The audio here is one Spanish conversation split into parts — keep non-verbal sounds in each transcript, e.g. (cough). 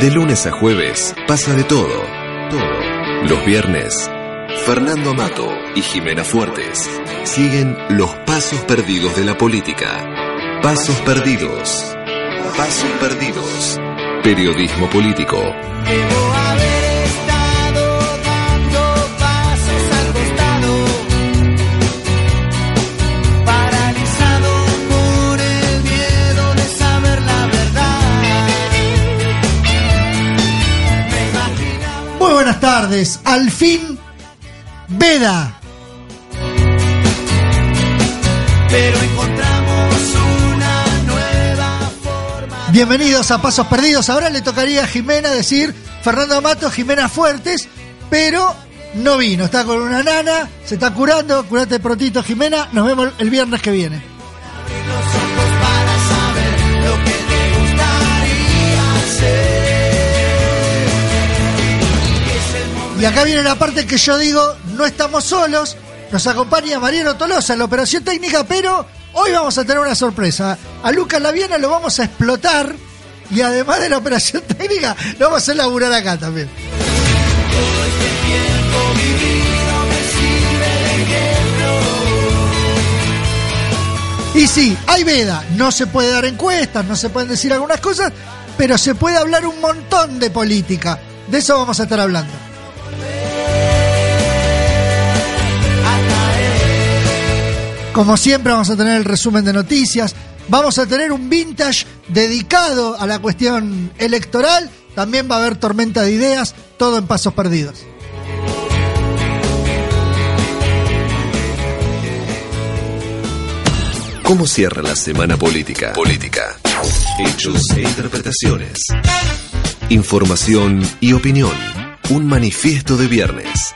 De lunes a jueves pasa de todo. Todo. Los viernes, Fernando Amato y Jimena Fuertes siguen los pasos perdidos de la política. Pasos perdidos. Pasos perdidos. Periodismo político. Buenas tardes. Al fin, Veda. Pero encontramos una nueva forma. Bienvenidos a Pasos Perdidos. Ahora le tocaría a Jimena decir Fernando Amato, Jimena Fuertes, pero no vino. Está con una nana, se está curando. Curate prontito, Jimena. Nos vemos el viernes que viene. Y acá viene la parte que yo digo, no estamos solos. Nos acompaña Mariano Tolosa en la operación técnica, pero hoy vamos a tener una sorpresa. A Lucas Laviana lo vamos a explotar y además de la operación (laughs) técnica, lo vamos a hacer acá también. Y sí, hay veda. No se puede dar encuestas, no se pueden decir algunas cosas, pero se puede hablar un montón de política. De eso vamos a estar hablando. Como siempre vamos a tener el resumen de noticias, vamos a tener un vintage dedicado a la cuestión electoral, también va a haber tormenta de ideas, todo en pasos perdidos. ¿Cómo cierra la semana política? Política. Hechos e interpretaciones. Información y opinión. Un manifiesto de viernes.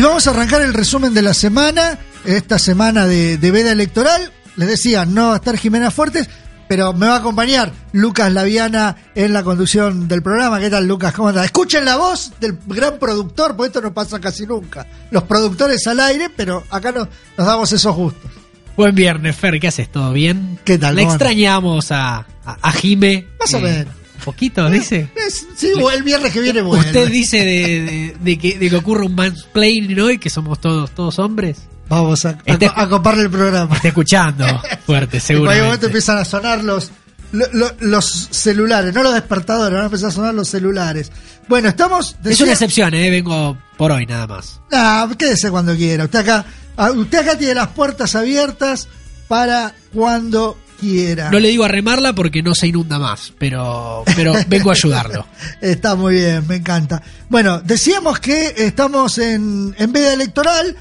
Y vamos a arrancar el resumen de la semana, esta semana de, de veda electoral. Les decía, no va a estar Jimena Fuertes, pero me va a acompañar Lucas Laviana en la conducción del programa. ¿Qué tal, Lucas? ¿Cómo andás? Escuchen la voz del gran productor, porque esto no pasa casi nunca. Los productores al aire, pero acá no, nos damos esos gustos. Buen viernes, Fer, ¿qué haces? ¿Todo bien? ¿Qué tal? Le ¿Cómo extrañamos a, a, a Jime. Más o Eh, menos. Poquito, dice. Es- sí, el viernes que viene vuelve. Usted dice de, de- de que, de que ocurre un mansplaining hoy, que somos todos, todos hombres. Vamos a, a, a coparle el programa. Está escuchando fuerte, (laughs) En cualquier momento empiezan a sonar los, lo- lo- los celulares, no los despertadores, van a empezar a sonar los celulares. Bueno, estamos. Es una excepción, ¿eh? Vengo por hoy nada más. Ah, quédese cuando quiera. Usted acá, ah, usted acá tiene las puertas abiertas para cuando quiera. No le digo a remarla porque no se inunda más, pero, pero (laughs) vengo a ayudarlo. Está muy bien, me encanta. Bueno, decíamos que estamos en, en veda electoral.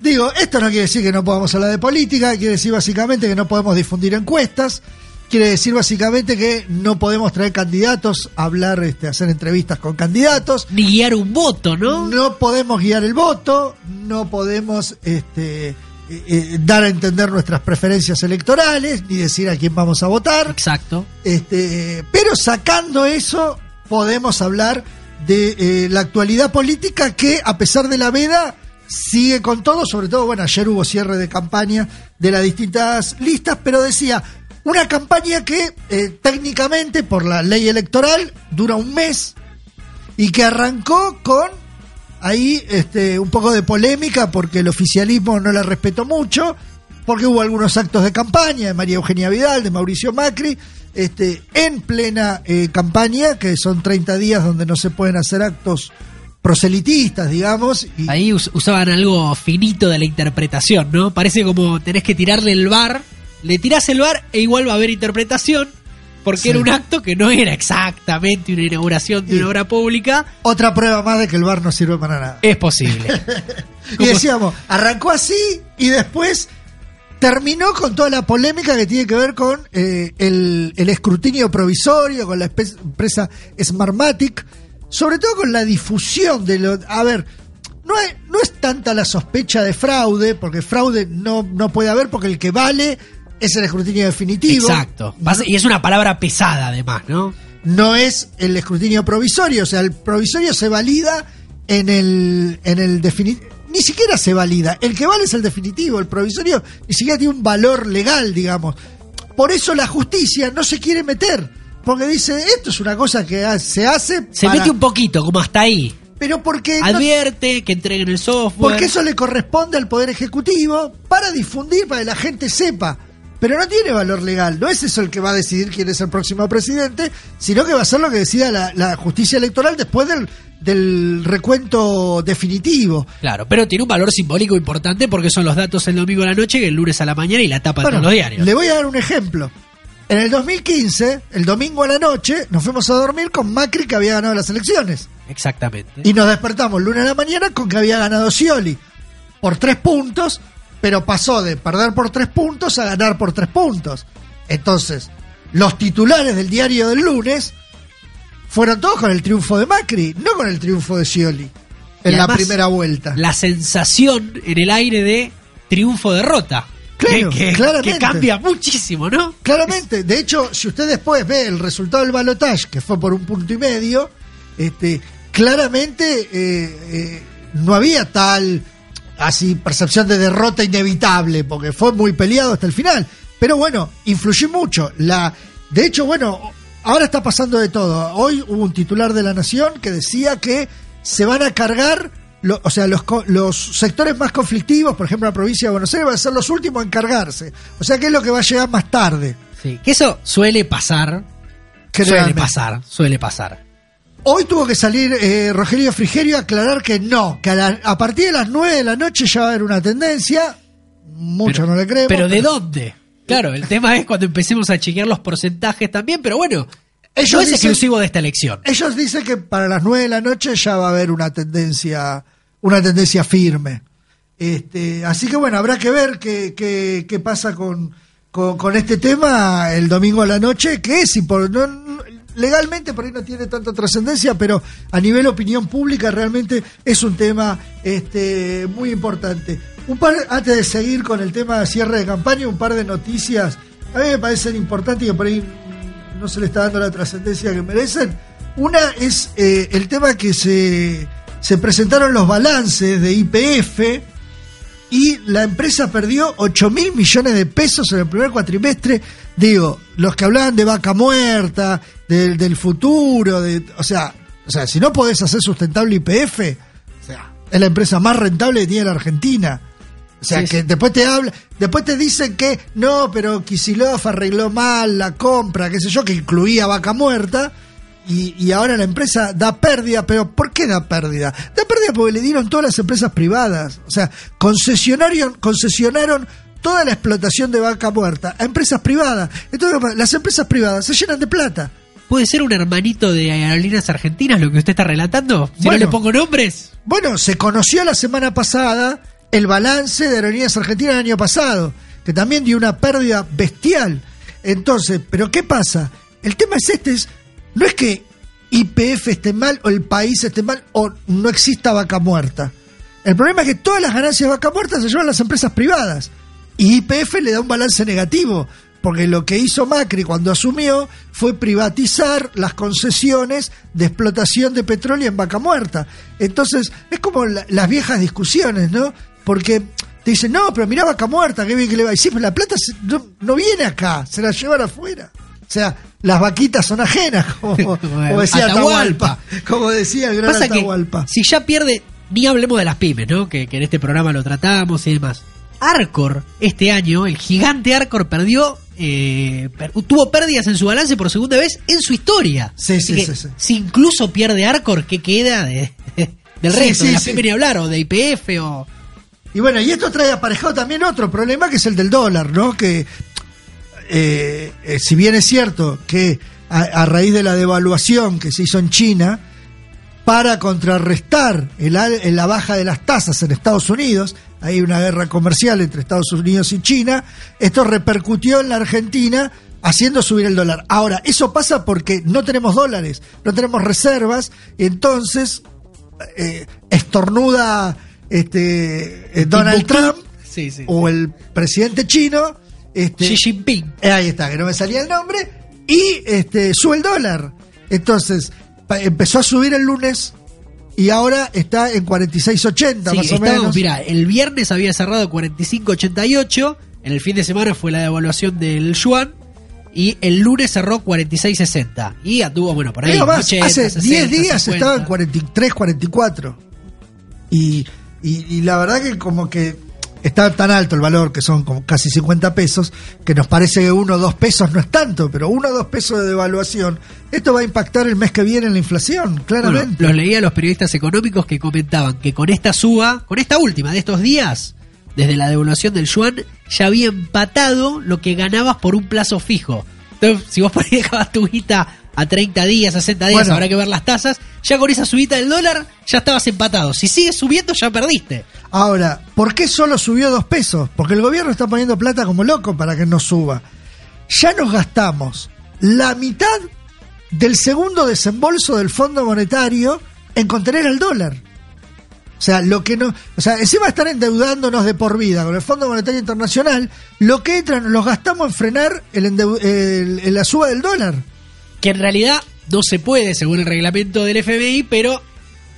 Digo, esto no quiere decir que no podamos hablar de política, quiere decir básicamente que no podemos difundir encuestas, quiere decir básicamente que no podemos traer candidatos, hablar, este, hacer entrevistas con candidatos, Ni guiar un voto, ¿no? no podemos guiar el voto, no podemos este, eh, eh, dar a entender nuestras preferencias electorales, ni decir a quién vamos a votar. Exacto. Este, pero sacando eso, podemos hablar de eh, la actualidad política que, a pesar de la veda, sigue con todo. Sobre todo, bueno, ayer hubo cierre de campaña de las distintas listas, pero decía, una campaña que técnicamente, por la ley electoral, dura un mes y que arrancó con ahí este, un poco de polémica porque el oficialismo no la respetó mucho, porque hubo algunos actos de campaña de María Eugenia Vidal, de Mauricio Macri, este, en plena eh, campaña, que son 30 días donde no se pueden hacer actos proselitistas, digamos. Y, Ahí us- usaban algo finito de la interpretación, ¿no? Parece como tenés que tirarle el bar, le tirás el bar e igual va a haber interpretación. Porque Sí. era un acto que no era exactamente una inauguración de Sí. una obra pública. Otra prueba más de que el bar no sirve para nada. Es posible. (laughs) (laughs) Y ¿Cómo- decíamos, arrancó así y después terminó con toda la polémica que tiene que ver con eh, el, el escrutinio provisorio, con la empresa Smartmatic, sobre todo con la difusión de lo... A ver, no es, no es tanta la sospecha de fraude, porque fraude no, no puede haber, porque el que vale es el escrutinio definitivo. Exacto. Y es una palabra pesada además, ¿no? no es el escrutinio provisorio, o sea, el provisorio se valida en el, en el definitivo. Ni siquiera se valida. El que vale es el definitivo. El provisorio ni siquiera tiene un valor legal, digamos. Por eso la justicia no se quiere meter. Porque dice, esto es una cosa que se hace. Se para- mete un poquito, como hasta ahí. Pero porque. no- Advierte que entreguen el software. porque eso le corresponde al Poder Ejecutivo para difundir, para que la gente sepa. Pero no tiene valor legal. No es eso el que va a decidir quién es el próximo presidente, sino que va a ser lo que decida la, la justicia electoral después del, del recuento definitivo. Claro, pero tiene un valor simbólico importante porque son los datos el domingo a la noche el lunes a la mañana y la tapa de Bueno, los diarios. le voy a dar un ejemplo. En el 2015, el domingo a la noche, nos fuimos a dormir con Macri que había ganado las elecciones. Exactamente. Y nos despertamos el lunes a la mañana con que había ganado Scioli por tres puntos, pero pasó de perder por tres puntos a ganar por tres puntos. Entonces, los titulares del diario del lunes fueron todos con el triunfo de Macri, no con el triunfo de Scioli en la primera vuelta. La sensación en el aire de triunfo-derrota. Claro, que, que- claramente. que cambia muchísimo, ¿no? Claramente, de hecho, si usted después ve el resultado del balotaje, que fue por un punto y medio, este, claramente eh, eh, no había tal así percepción de derrota inevitable, porque fue muy peleado hasta el final. Pero bueno, influyó mucho. La, de hecho, bueno, ahora está pasando de todo. Hoy hubo un titular de la Nación que decía que se van a cargar, lo- o sea, los, los sectores más conflictivos, por ejemplo, la provincia de Buenos Aires, van a ser los últimos en cargarse. O sea, que es lo que va a llegar más tarde. Sí, que eso suele pasar. Suele pasar, suele pasar. Hoy tuvo que salir eh, Rogelio Frigerio a aclarar que no, que a, la- a partir de las 9 de la noche ya va a haber una tendencia. Muchos no le creemos. Pero ¿de dónde? Claro, el tema es cuando empecemos a chequear los porcentajes también, pero bueno, Ellos no es dicen- exclusivo de esta elección. Ellos dicen que para las 9 de la noche ya va a haber una tendencia, una tendencia firme. Este, así que bueno, habrá que ver qué, qué, qué pasa con, con, con este tema el domingo a la noche, que es impor- no- no- legalmente por ahí no tiene tanta trascendencia, pero a nivel opinión pública realmente es un tema este, muy importante. Un par, antes de seguir con el tema de cierre de campaña, un par de noticias a mí me parecen importantes y que por ahí no se le está dando la trascendencia que merecen. Una es eh, el tema que se, se presentaron los balances de IPF y la empresa perdió 8 mil millones de pesos en el primer cuatrimestre. Digo, los que hablaban de vaca muerta, del, del futuro, de, o sea, o sea, si no podés hacer sustentable IPF, o sea, es la empresa más rentable que tiene la Argentina. O sea, Sí, que sí. después te habla, después te dicen que no, pero Kisilov arregló mal la compra, qué sé yo, que incluía vaca muerta, y, y ahora la empresa da pérdida, pero ¿por qué da pérdida? Da pérdida porque le dieron todas las empresas privadas, o sea, concesionaron, concesionaron toda la explotación de vaca muerta a empresas privadas. Entonces, las empresas privadas se llenan de plata. ¿Puede ser un hermanito de aerolíneas argentinas lo que usted está relatando? Si Bueno. no le pongo nombres. Bueno, se conoció la semana pasada el balance de Aerolíneas Argentinas el año pasado, que también dio una pérdida bestial. Entonces, ¿pero qué pasa? El tema es este, es, no es que IPF esté mal o el país esté mal o no exista vaca muerta. El problema es que todas las ganancias de vaca muerta se llevan las empresas privadas. Y IPF le da un balance negativo, porque lo que hizo Macri cuando asumió fue privatizar las concesiones de explotación de petróleo en vaca muerta. Entonces, es como la- las viejas discusiones, ¿no? Porque te dicen, no, pero mirá vaca muerta, qué bien que le va. Y sí, pero la plata no, no viene acá, se la llevan afuera. O sea, las vaquitas son ajenas, (laughs) como, como decía Atahualpa. Atahualpa. Como decía el gran Pasa que Atahualpa. si ya pierde, ni hablemos de las pymes, ¿no? Que, que en este programa lo tratamos y demás. Arcor, este año, el gigante Arcor perdió, eh, per- tuvo pérdidas en su balance por segunda vez en su historia. Sí, sí, sí, sí. Si incluso pierde Arcor, ¿qué queda de, del Sí, resto? de pymes ni hablar, o de IPF, o... Y bueno, y esto trae aparejado también otro problema que es el del dólar, ¿no? Que eh, eh, si bien es cierto que a, a raíz de la devaluación que se hizo en China, para contrarrestar el al- la baja de las tasas en Estados Unidos, hay una guerra comercial entre Estados Unidos y China, esto repercutió en la Argentina haciendo subir el dólar. Ahora, eso pasa porque no tenemos dólares, no tenemos reservas, y entonces eh, estornuda este, Donald. Trump Sí, sí. o el presidente chino. Este, Xi Jinping. eh, Ahí está, que no me salía el nombre. Y este, sube el dólar. Entonces, empezó a subir el lunes y ahora está en 46.80 Sí, más o menos. mira, el viernes había cerrado 45.88, en el fin de semana fue la devaluación del yuan y el lunes cerró 46.60 y anduvo, bueno, por ahí. Digo más, 80, hace 60, 10 días 50. estaba en 43, 44. Y, y, y la verdad que como que está tan alto el valor, que son como casi 50 pesos, que nos parece que uno o dos pesos no es tanto, pero uno o dos pesos de devaluación, esto va a impactar el mes que viene en la inflación, Bueno, claramente. los leía los periodistas económicos que comentaban que con esta suba, con esta última de estos días, desde la devaluación del yuan, ya había empatado lo que ganabas por un plazo fijo. Entonces, si vos (laughs) dejabas tu guita a 30 días, a 60 días, Bueno. habrá que ver las tasas, ya con esa subida del dólar ya estabas empatado. Si sigues subiendo, ya perdiste. Ahora, ¿por qué solo subió dos pesos? Porque el gobierno está poniendo plata como loco para que no suba. Ya nos gastamos la mitad del segundo desembolso del Fondo Monetario en contener el dólar. O sea, lo que no, o sea, encima estar endeudándonos de por vida con el Fondo Monetario Internacional, lo que entran, los gastamos en frenar el endeu- el- el- la suba del dólar. Que en realidad no se puede, según el reglamento del FMI, pero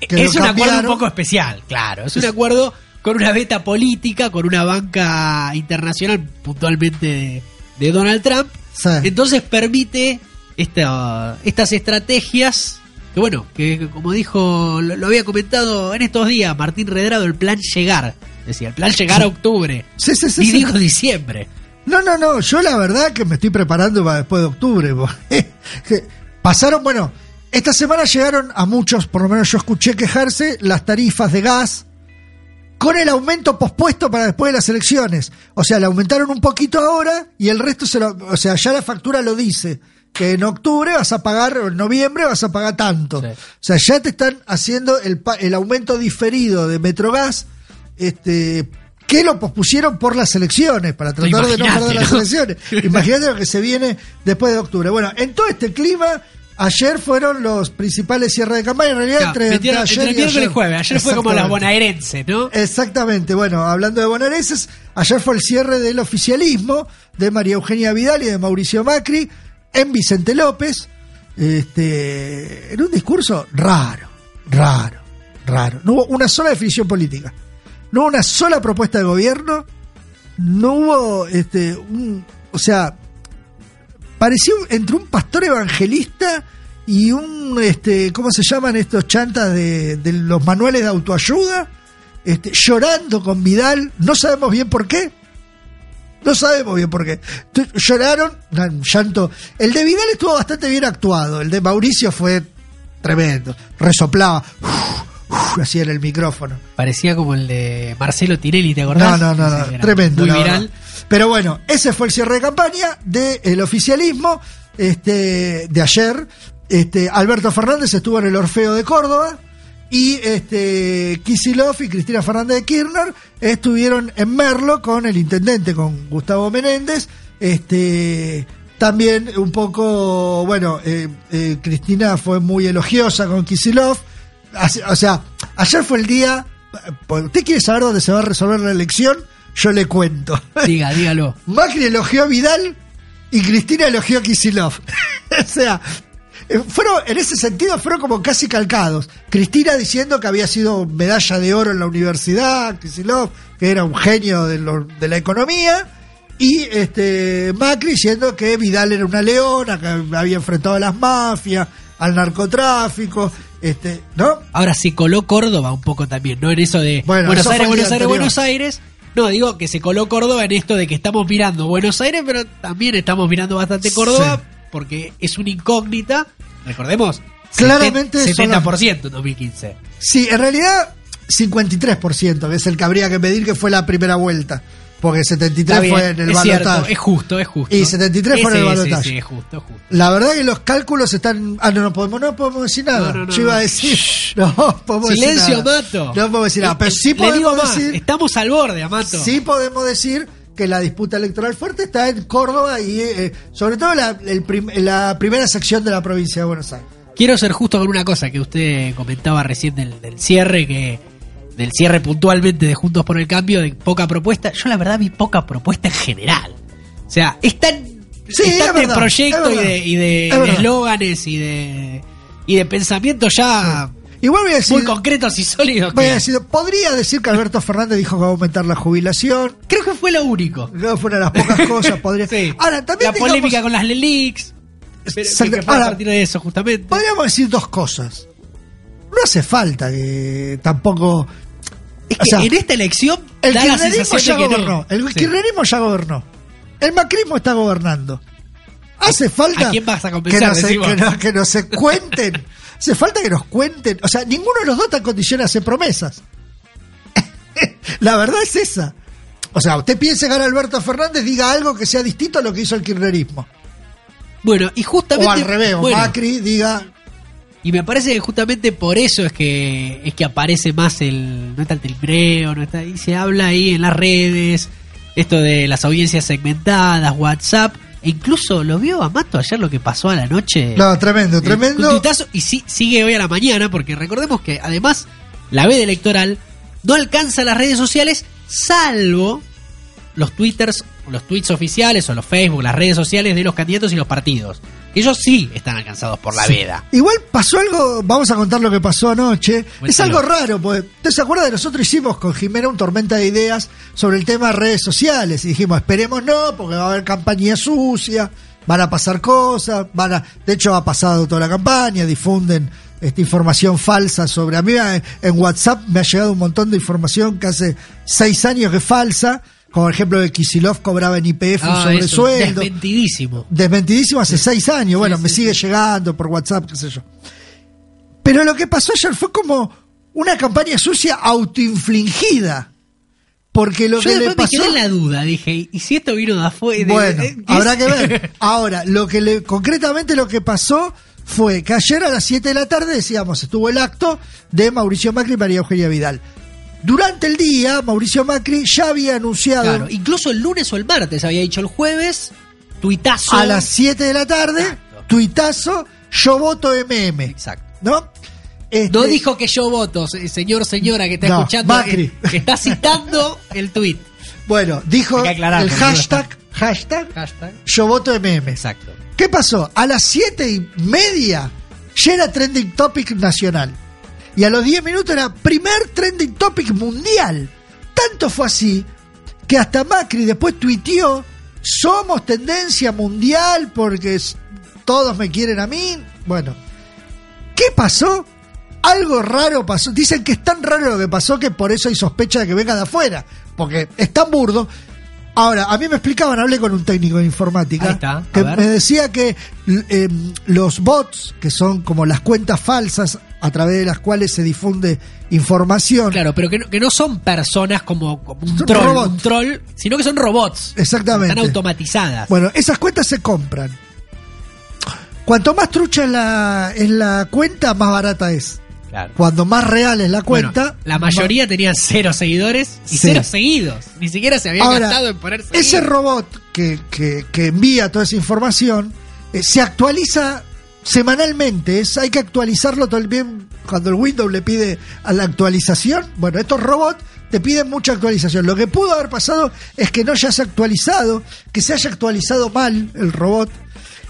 Que es un acuerdo un poco especial, claro. Es un acuerdo con una beta política, con una banca internacional, puntualmente de, de Donald Trump. Sí. Entonces permite esta- estas estrategias. Que bueno, que como dijo, lo, lo había comentado en estos días Martín Redrado, el plan llegar. Decía, el plan llegar a octubre. Sí, sí, sí, y dijo diciembre. No, no, no, yo la verdad que me estoy preparando para después de octubre. (laughs) Pasaron, bueno, esta semana llegaron a muchos, por lo menos yo escuché quejarse, las tarifas de gas con el aumento pospuesto para después de las elecciones. O sea, le aumentaron un poquito ahora y el resto se lo... O sea, ya la factura lo dice, que en octubre vas a pagar, o en noviembre vas a pagar tanto. Sí. O sea, ya te están haciendo el, el aumento diferido de Metrogas, este que lo pospusieron por las elecciones, para tratar de no perder las elecciones. (laughs) Imagínate lo que se viene después de octubre. Bueno, en todo este clima, ayer fueron los principales cierres de campaña, en realidad entre, entre ayer entre el y ayer. y jueves. Ayer fue como la Exactamente. bonaerense, ¿no? Exactamente, bueno, hablando de bonaerenses, ayer fue el cierre del oficialismo de María Eugenia Vidal y de Mauricio Macri en Vicente López, este, en un discurso raro, raro, raro. No hubo una sola definición política, no hubo una sola propuesta de gobierno, no hubo, este, o sea, pareció entre un pastor evangelista y un, este, ¿cómo se llaman estos chantas de, de los manuales de autoayuda? Este, llorando con Vidal, no sabemos bien por qué. No sabemos bien por qué. Lloraron, llanto. El de Vidal estuvo bastante bien actuado, el de Mauricio fue tremendo. Resoplaba, uf, uf, así en el micrófono. Parecía como el de Marcelo Tirelli, ¿te No, acordás? no, no, no, era tremendo. Muy viral. Pero bueno, ese fue el cierre de campaña del oficialismo este, de ayer. Este, Alberto Fernández estuvo en el Orfeo de Córdoba y este, Kisilov y Cristina Fernández de Kirchner estuvieron en Merlo con el intendente, con Gustavo Menéndez. Este, también un poco, bueno, eh, eh, Cristina fue muy elogiosa con Kisilov. O sea, ayer fue el día. ¿Usted quiere saber dónde se va a resolver la elección? Yo le cuento. (laughs) Diga, dígalo. Macri elogió a Vidal y Cristina elogió a Kisilov. (laughs) o sea, eh, fueron, en ese sentido, fueron como casi calcados. Cristina diciendo que había sido medalla de oro en la universidad, Kisilov, que era un genio de, lo- de la economía. Y este Macri diciendo que Vidal era una leona, que había enfrentado a las mafias, al narcotráfico, este, ¿no? Ahora se coló Córdoba un poco también, ¿no? En eso de Bueno, Buenos eso Aires, Buenos Aires, anterior. Buenos Aires. No, digo que se coló Córdoba en esto de que estamos mirando Buenos Aires, pero también estamos mirando bastante Córdoba Sí. porque es una incógnita. Recordemos, Claramente son 70% en 2015. Sí, en realidad 53%, que es el que habría que medir que fue la primera vuelta. Porque 73 Está bien, fue en el es cierto, balotaje. es justo, es justo. Y 73 fue en el Sí, sí, balotaje. Sí, es justo, es justo. La verdad que los cálculos están. Ah, no, no podemos, no podemos decir nada. No, no, no, Yo iba a decir. (laughs) No, podemos decir Silencio, nada. Amato. No podemos decir nada. Pero sí podemos más, decir. estamos al borde, Amato. Sí podemos decir que la disputa electoral fuerte está en Córdoba y eh, sobre todo la, el prim- la primera sección de la provincia de Buenos Aires. Quiero ser justo con una cosa que usted comentaba recién del, del cierre, que del cierre puntualmente de Juntos por el Cambio, de poca propuesta. Yo la verdad vi poca propuesta en general. O sea, están, Sí, están es de verdad, proyecto es y verdad. de y de Es de verdad. eslóganes y de y de pensamientos ya Igual voy a decir. muy concretos y sólidos. voy a decir, podría decir que Alberto Fernández dijo que va a aumentar la jubilación. creo que fue lo único. No fueron las pocas cosas, podría. Sí. Ahora, también la digamos- polémica con las Lelix. Pero, que fue a Ahora, partir de eso, justamente. Podríamos decir dos cosas. No hace falta que tampoco. Es o que sea, en esta elección El kirchnerismo ya que gobernó. no. El Sí. kirchnerismo ya gobernó. El macrismo está gobernando. Hace falta. ¿A quién vas a que nos, que, nos, que nos se cuenten. (laughs) Hace falta que nos cuenten. O sea, ninguno de los dos está en condiciones de hacer promesas. (laughs) La verdad es esa. O sea, usted piense que Alberto Fernández diga algo que sea distinto a lo que hizo el kirchnerismo. Bueno, y justamente. O al revés, bueno, Macri diga. Y me parece que justamente por eso es que es que aparece más el. No está el timbreo, no está. Y se habla ahí en las redes. Esto de las audiencias segmentadas, WhatsApp. E incluso lo vio Amato ayer lo que pasó a la noche. No, tremendo, Un tremendo. tuitazo, y sí, sigue hoy a la mañana, porque recordemos que además la veda electoral no alcanza las redes sociales, salvo los twitters, los tweets oficiales o los Facebook, las redes sociales de los candidatos y los partidos. Ellos sí están alcanzados por la Sí. veda. Igual pasó algo, vamos a contar lo que pasó anoche. Es algo raro, porque ¿usted se acuerda de nosotros hicimos con Jimena un tormenta de ideas sobre el tema de redes sociales? Y dijimos, esperemos no, porque va a haber campaña sucia, van a pasar cosas, van a, de hecho ha pasado toda la campaña, difunden esta información falsa sobre a mí en WhatsApp me ha llegado un montón de información que hace seis años que es falsa, como por ejemplo que Kisilov cobraba en IPF un Ah, eso, sobresueldo. desmentidísimo. Desmentidísimo hace seis años. Bueno, sí, me sí. sigue llegando por WhatsApp, qué sé yo. Pero lo que pasó ayer fue como una campaña sucia autoinfligida. Porque lo Yo que le después me pasó. quedé en la duda, dije, ¿y si esto vino de afuera? Bueno, Eh, ¿qué habrá que ver. (laughs) Ahora, lo que le, concretamente lo que pasó fue que ayer a las 7 de la tarde, decíamos, estuvo el acto de Mauricio Macri y María Eugenia Vidal. Durante el día, Mauricio Macri ya había anunciado Claro, incluso el lunes o el martes, había dicho el jueves, tuitazo. a las 7 de la tarde, Exacto. tuitazo, yo voto MM. Exacto. ¿No? Este, No dijo que yo voto, se- señor, señora que está No, escuchando, Macri. que, que está citando el tuit. Bueno, dijo aclarar, el hashtag, hashtag, Hashtag. yo voto MM. Exacto. ¿Qué pasó? A las siete y media ya era trending topic nacional. Y a los 10 minutos era primer trending topic mundial. Tanto fue así que hasta Macri después tuiteó, somos tendencia mundial porque todos me quieren a mí. Bueno, ¿qué pasó? Algo raro pasó. Dicen que es tan raro lo que pasó que por eso hay sospecha de que venga de afuera. Porque es tan burdo. Ahora, a mí me explicaban, hablé con un técnico de informática, Ahí está, que ver. me decía que eh, los bots, que son como las cuentas falsas a través de las cuales se difunde información, Claro, pero que no, que no son personas como, como un troll, robots. un troll, sino que son robots. Exactamente. Están automatizadas. Bueno, esas cuentas se compran. Cuanto más trucha es la, es la cuenta, más barata es. Claro. Cuando más real es la Bueno, cuenta. la mayoría tenían cero seguidores y Sí. cero seguidos. Ni siquiera se Ahora, gastado en poner seguir. ese robot que, que- que envía toda esa información eh, se actualiza semanalmente. Es, hay que actualizarlo todo el bien. Cuando el Windows le pide a la actualización, bueno, estos robots te piden mucha actualización. Lo que pudo haber pasado es que no hayas actualizado, que se haya actualizado mal el robot.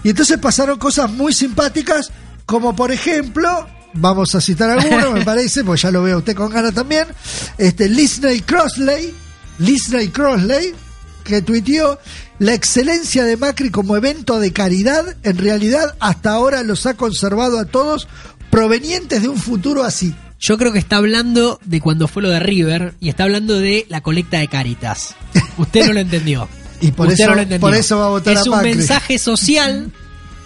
Y entonces pasaron cosas muy simpáticas, como por ejemplo, vamos a citar alguno, me (laughs) parece, pues ya lo veo usted con ganas también, este Lisney Crossley, Lisney Crossley, que tuiteó la excelencia de Macri como evento de caridad, en realidad hasta ahora los ha conservado a todos provenientes de un futuro así. Yo creo que está hablando de cuando fue lo de River y está hablando de la colecta de Caritas. Usted no lo entendió. (laughs) Y por Usted eso- no lo entendió. por eso va a votar es a un Macri. mensaje social.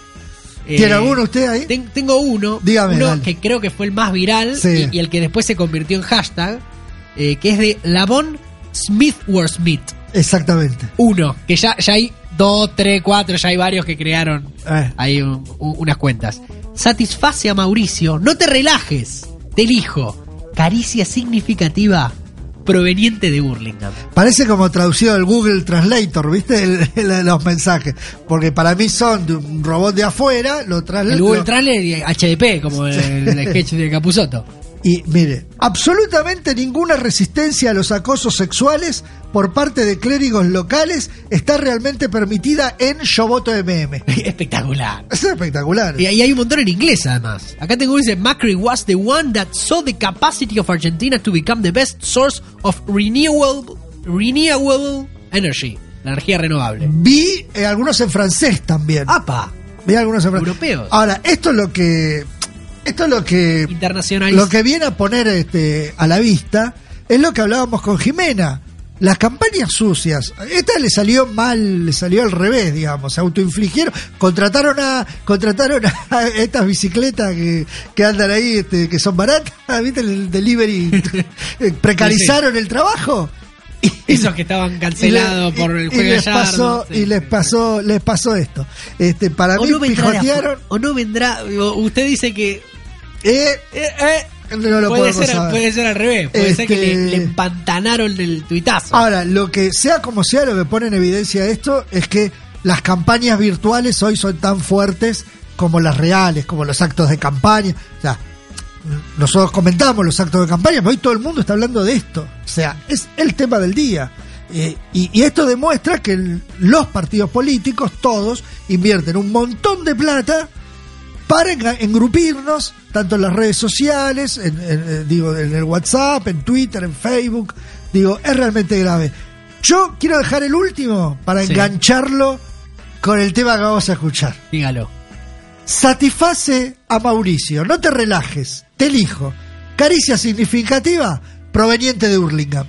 (laughs) ¿Tiene Eh, alguno usted ahí? ten- tengo uno, Dígame, uno dale. que creo que fue el más viral Sí. y, y el que después se convirtió en hashtag, eh, que es de Lavon Smithworth Smith. Exactamente. Uno, que ya, ya hay dos, tres, cuatro, ya hay varios que crearon Eh. ahí un- un- unas cuentas. Satisface a Mauricio, no te relajes, te elijo. Caricia significativa proveniente de Burlingame. Parece como traducido del Google Translator, ¿viste? El- el- los mensajes. Porque para mí son de un robot de afuera, lo El traslado. Google Translate y HDP, como el, el sketch de Capuzoto. Y mire, absolutamente ninguna resistencia a los acosos sexuales por parte de clérigos locales está realmente permitida en Shoboto MM. (laughs) Espectacular. Es espectacular. Y ahí hay un montón en inglés además. Acá tengo que dice Macri was the one that saw the capacity of Argentina to become the best source of renewable, renewable energy. La energía renovable. Vi eh, algunos en francés también. ¡Apa! Vi algunos en francés. Europeos. Ahora, esto es lo que. Esto es lo que. Lo que viene a poner este, a la vista es lo que hablábamos con Jimena. Las campañas sucias, esta le salió mal, le salió al revés, digamos, se autoinfligieron, contrataron a, contrataron a (laughs) estas bicicletas que, que andan ahí, este, que son baratas, (laughs) viste el delivery, (laughs) precarizaron el trabajo. Y- Esos que estaban cancelados por el juego y les Gallardo, pasó, sí. y les pasó, les pasó esto. Este, para o mí no vendrá pijotearon, o no vendrá usted dice que eh, eh, eh, no lo puede ser saber. puede ser al revés puede ser que Este- le, le empantanaron el tuitazo Ahora, lo que sea como sea, lo que pone en evidencia esto es que las campañas virtuales hoy son tan fuertes como las reales, como los actos de campaña. O sea, nosotros comentamos los actos de campaña, pero hoy todo el mundo está hablando de esto. O sea, es el tema del día. Eh, y, y esto demuestra que el- los partidos políticos, todos, invierten un montón de plata para engrupirnos, tanto en las redes sociales, en, en- eh, digo, en el WhatsApp, en Twitter, en Facebook. Digo, es realmente grave. Yo quiero dejar el último para Sí. engancharlo con el tema que vamos a escuchar. dígalo Satisface a Mauricio, no te relajes, te elijo. Caricia significativa proveniente de Hurlingham.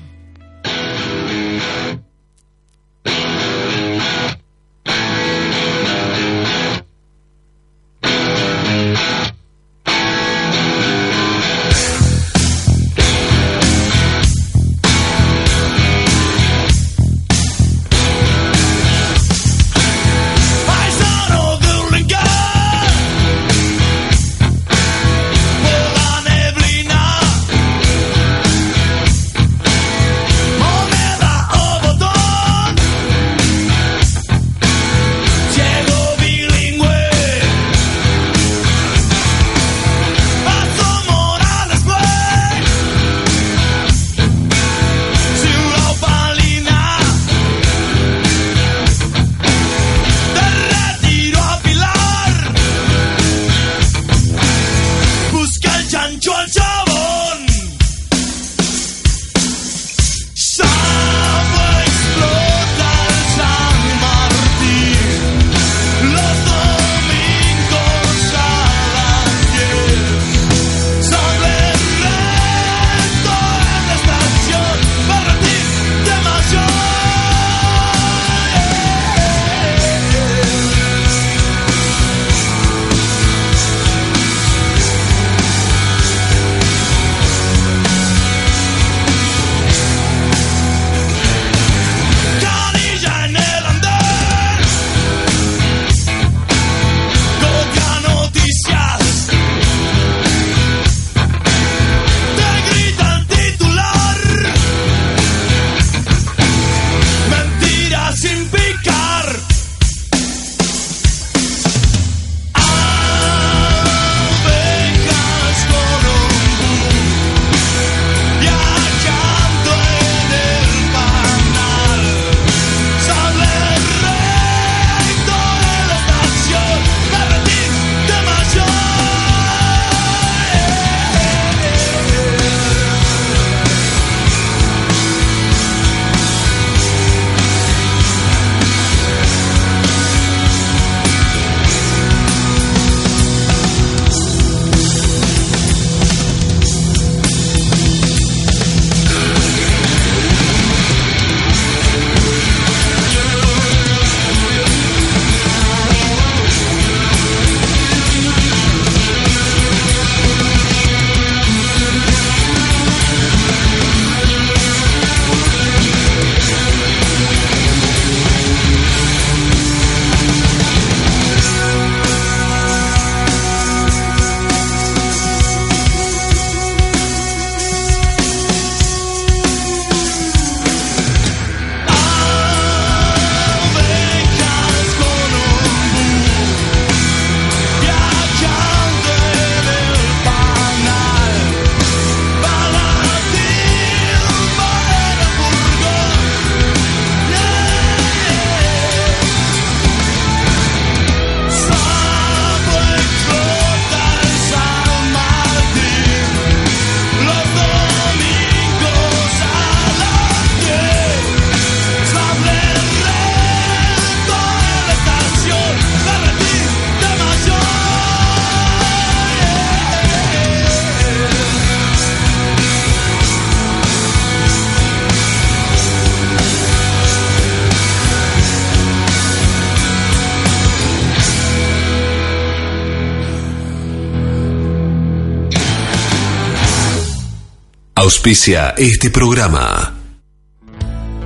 Auspicia este programa.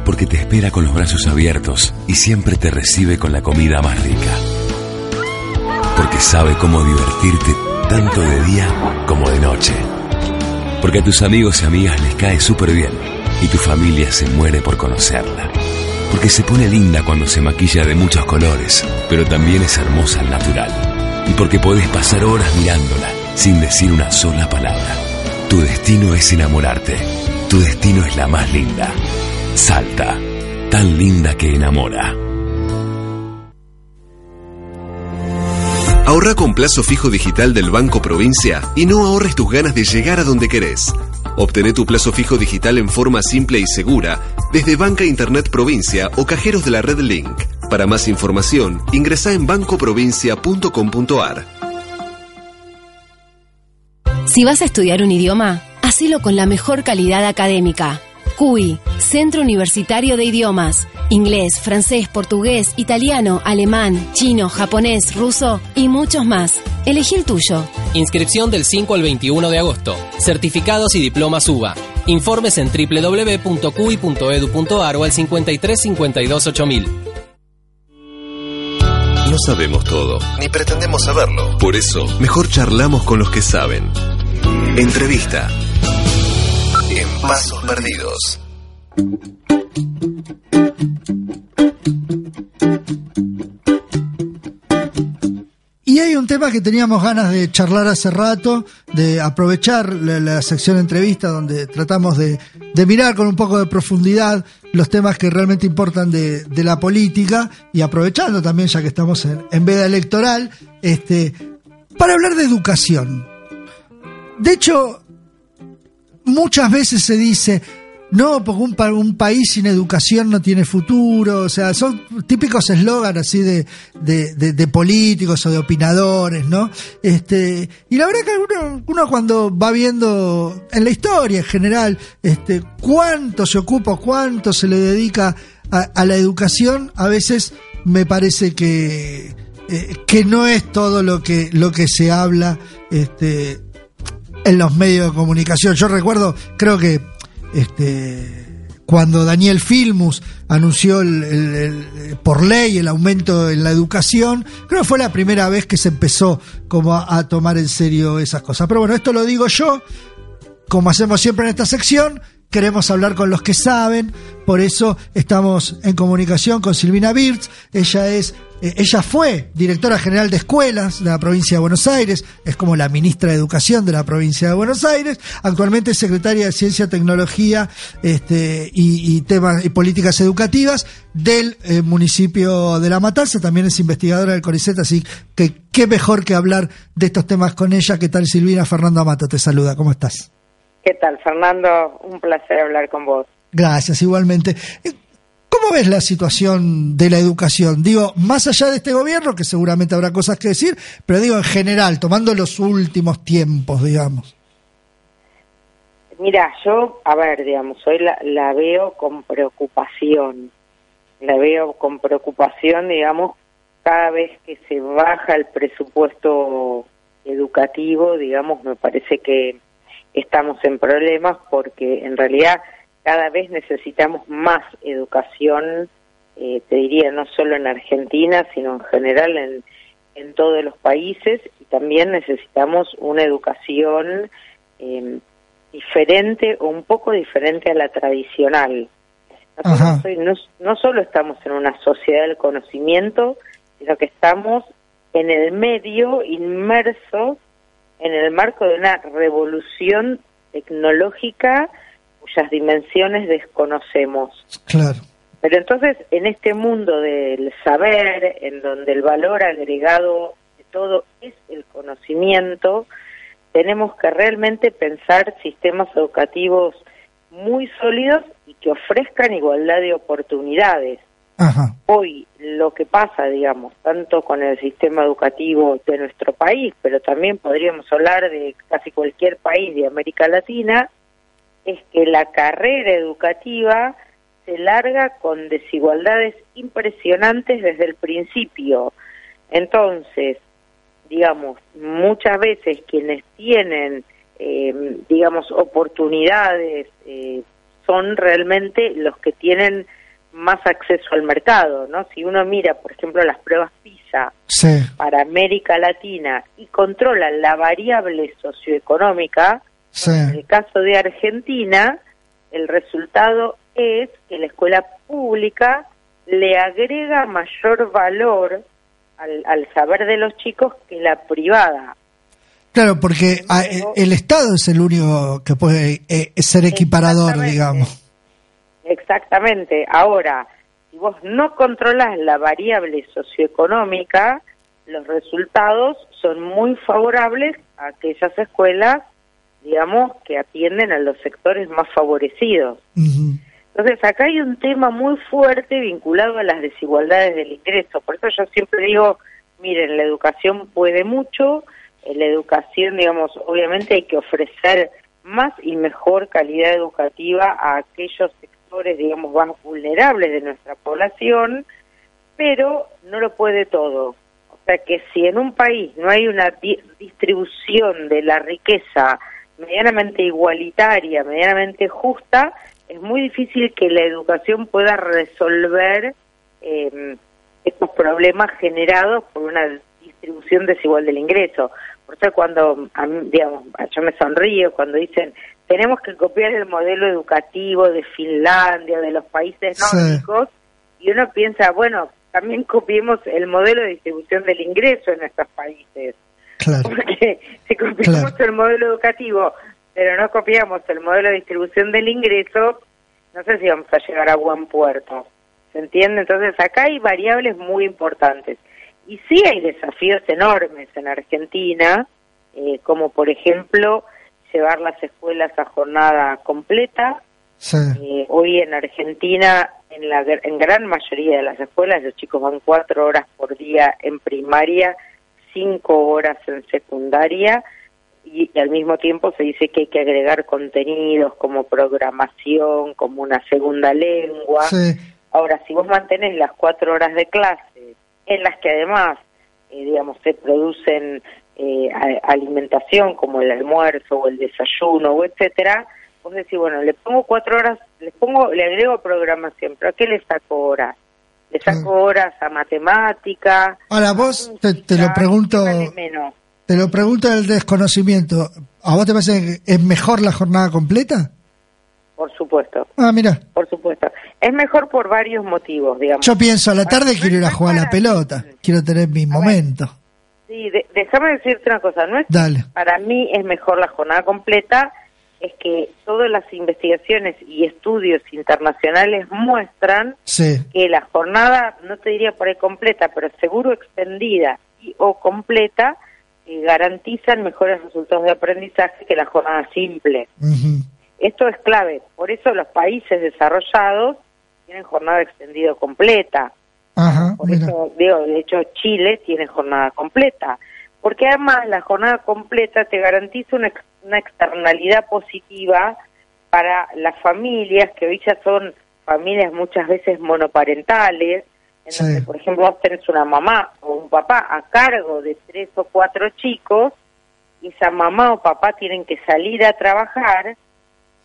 Porque te espera con los brazos abiertos y siempre te recibe con la comida más rica. Porque sabe cómo divertirte tanto de día como de noche. Porque a tus amigos y amigas les cae súper bien y tu familia se muere por conocerla. Porque se pone linda cuando se maquilla de muchos colores, pero también es hermosa al natural. Y porque podés pasar horas mirándola sin decir una sola palabra. Tu destino es enamorarte. Tu destino es la más linda. Salta, tan linda que enamora. Ahorra con plazo fijo digital del Banco Provincia y no ahorres tus ganas de llegar a donde querés. Obtené tu plazo fijo digital en forma simple y segura desde Banca Internet Provincia o cajeros de la red Link. Para más información, ingresa en bancoprovincia.com.ar. Si vas a estudiar un idioma, hacelo con la mejor calidad académica. CUI, Centro Universitario de Idiomas. Inglés, francés, portugués, italiano, alemán, chino, japonés, ruso y muchos más. Elegí el tuyo. Inscripción del 5 al 21 de agosto. Certificados y diplomas UBA. Informes en www.cui.edu.ar o al 53 52 8000. No sabemos todo, ni pretendemos saberlo. Por eso, mejor charlamos con los que saben. Entrevista. En Pasos Perdidos. Y hay un tema que teníamos ganas de charlar hace rato, de aprovechar la, sección entrevista donde tratamos de, mirar con un poco de profundidad los temas que realmente importan de, de la política y aprovechando también, ya que estamos en, en veda electoral, este, para hablar de educación. De hecho, muchas veces se dice, no, porque un, pa- un país sin educación no tiene futuro, o sea, son típicos eslogan así de, de, políticos o de opinadores, ¿no? Este, y la verdad que uno, cuando va viendo en la historia en general, este, cuánto se ocupa, cuánto se le dedica a, a la educación, a veces me parece que, eh, que no es todo lo que, lo que se habla, este, en los medios de comunicación. Yo recuerdo, creo que este cuando Daniel Filmus anunció el- el- por ley el aumento en la educación, creo que fue la primera vez que se empezó como a tomar en serio esas cosas. Pero bueno, esto lo digo yo, como hacemos siempre en esta sección, queremos hablar con los que saben, por eso estamos en comunicación con Silvina Birz, ella es eh, ella fue directora general de escuelas de la provincia de Buenos Aires, es como la ministra de Educación de la provincia de Buenos Aires, actualmente es secretaria de Ciencia, Tecnología este, y, temas y políticas educativas del eh, municipio de La Matanza, también es investigadora del CONICET, así que qué mejor que hablar de estos temas con ella. ¿Qué tal Silvina? Fernando Amato te saluda, ¿cómo estás? ¿Qué tal, Fernando? Un placer hablar con vos. Gracias, igualmente. ¿Cómo ves la situación de la educación? Digo, más allá de este gobierno, que seguramente habrá cosas que decir, pero digo en general, tomando los últimos tiempos, digamos. Mira, yo, a ver, digamos, hoy la, la veo con preocupación. La veo con preocupación, digamos, cada vez que se baja el presupuesto educativo, digamos, me parece que estamos en problemas porque en realidad cada vez necesitamos más educación, eh, te diría, no solo en Argentina, sino en general en, en todos los países y también necesitamos una educación eh, diferente o un poco diferente a la tradicional. No, no solo estamos en una sociedad del conocimiento, sino que estamos en el medio, inmersos en el marco de una revolución tecnológica cuyas dimensiones desconocemos. Claro. Pero entonces, en este mundo del saber, en donde el valor agregado de todo es el conocimiento, tenemos que realmente pensar sistemas educativos muy sólidos y que ofrezcan igualdad de oportunidades. Hoy lo que pasa, digamos, tanto con el sistema educativo de nuestro país, pero también podríamos hablar de casi cualquier país de América Latina, es que la carrera educativa se larga con desigualdades impresionantes desde el principio. Entonces, digamos, muchas veces quienes tienen eh, digamos, oportunidades eh, son realmente los que tienen más acceso al mercado, ¿no? Si uno mira, por ejemplo, las pruebas PISA Sí. para América Latina y controla la variable socioeconómica, Sí. en el caso de Argentina, el resultado es que la escuela pública le agrega mayor valor al, al saber de los chicos que la privada. Claro, porque ah, el Estado es el único que puede eh, ser equiparador, digamos. Exactamente. Ahora, si vos no controlas la variable socioeconómica, los resultados son muy favorables a aquellas escuelas, digamos, que atienden a los sectores más favorecidos. Entonces, acá hay un tema muy fuerte vinculado a las desigualdades del ingreso. Por eso yo siempre digo, miren, la educación puede mucho, en la educación, digamos, obviamente hay que ofrecer más y mejor calidad educativa a aquellos sectores, digamos, más vulnerables de nuestra población, pero no lo puede todo. O sea que si en un país no hay una di- distribución de la riqueza medianamente igualitaria, medianamente justa, es muy difícil que la educación pueda resolver eh, estos problemas generados por una distribución desigual del ingreso. Por eso cuando, a mí, digamos, yo me sonrío cuando dicen tenemos que copiar el modelo educativo de Finlandia, de los países Sí. nórdicos, y uno piensa, bueno, también copiemos el modelo de distribución del ingreso en nuestros países. Claro. Porque (laughs) si copiamos Claro. el modelo educativo, pero no copiamos el modelo de distribución del ingreso, no sé si vamos a llegar a buen puerto. ¿Se entiende? Entonces acá hay variables muy importantes. Y sí hay desafíos enormes en Argentina, eh, como por ejemplo llevar las escuelas a jornada completa. Sí. Eh, hoy en Argentina, en la en gran mayoría de las escuelas, los chicos van cuatro horas por día en primaria, cinco horas en secundaria, y, y al mismo tiempo se dice que hay que agregar contenidos como programación, como una segunda lengua. Sí. Ahora, si vos mantenés las cuatro horas de clase, en las que además, eh, digamos, se producen eh, alimentación como el almuerzo o el desayuno o etcétera, vos decís, bueno, le pongo cuatro horas, le pongo, le agrego programación, pero ¿a qué le saco horas? Le saco horas a matemática. Ahora vos, te, te lo música, pregunto, te lo pregunto del desconocimiento. ¿A vos te parece que es mejor la jornada completa? Por supuesto, Ah, mira, por supuesto. Es mejor por varios motivos, digamos. yo pienso a la tarde quiero ir a jugar a la pelota, quiero tener mi momento. Sí, de- déjame decirte una cosa, no es Dale. para mí es mejor la jornada completa, es que todas las investigaciones y estudios internacionales muestran Sí, que la jornada, no te diría por ahí completa, pero seguro extendida y o completa, eh, garantizan mejores resultados de aprendizaje que la jornada simple. Esto es clave, por eso los países desarrollados tienen jornada extendida completa. Ajá, Por mira. eso, digo, de hecho, Chile tiene jornada completa. Porque además la jornada completa te garantiza una, una externalidad positiva para las familias, que hoy ya son familias muchas veces monoparentales, en Sí. donde, por ejemplo, vos tenés una mamá o un papá a cargo de tres o cuatro chicos, y esa mamá o papá tienen que salir a trabajar y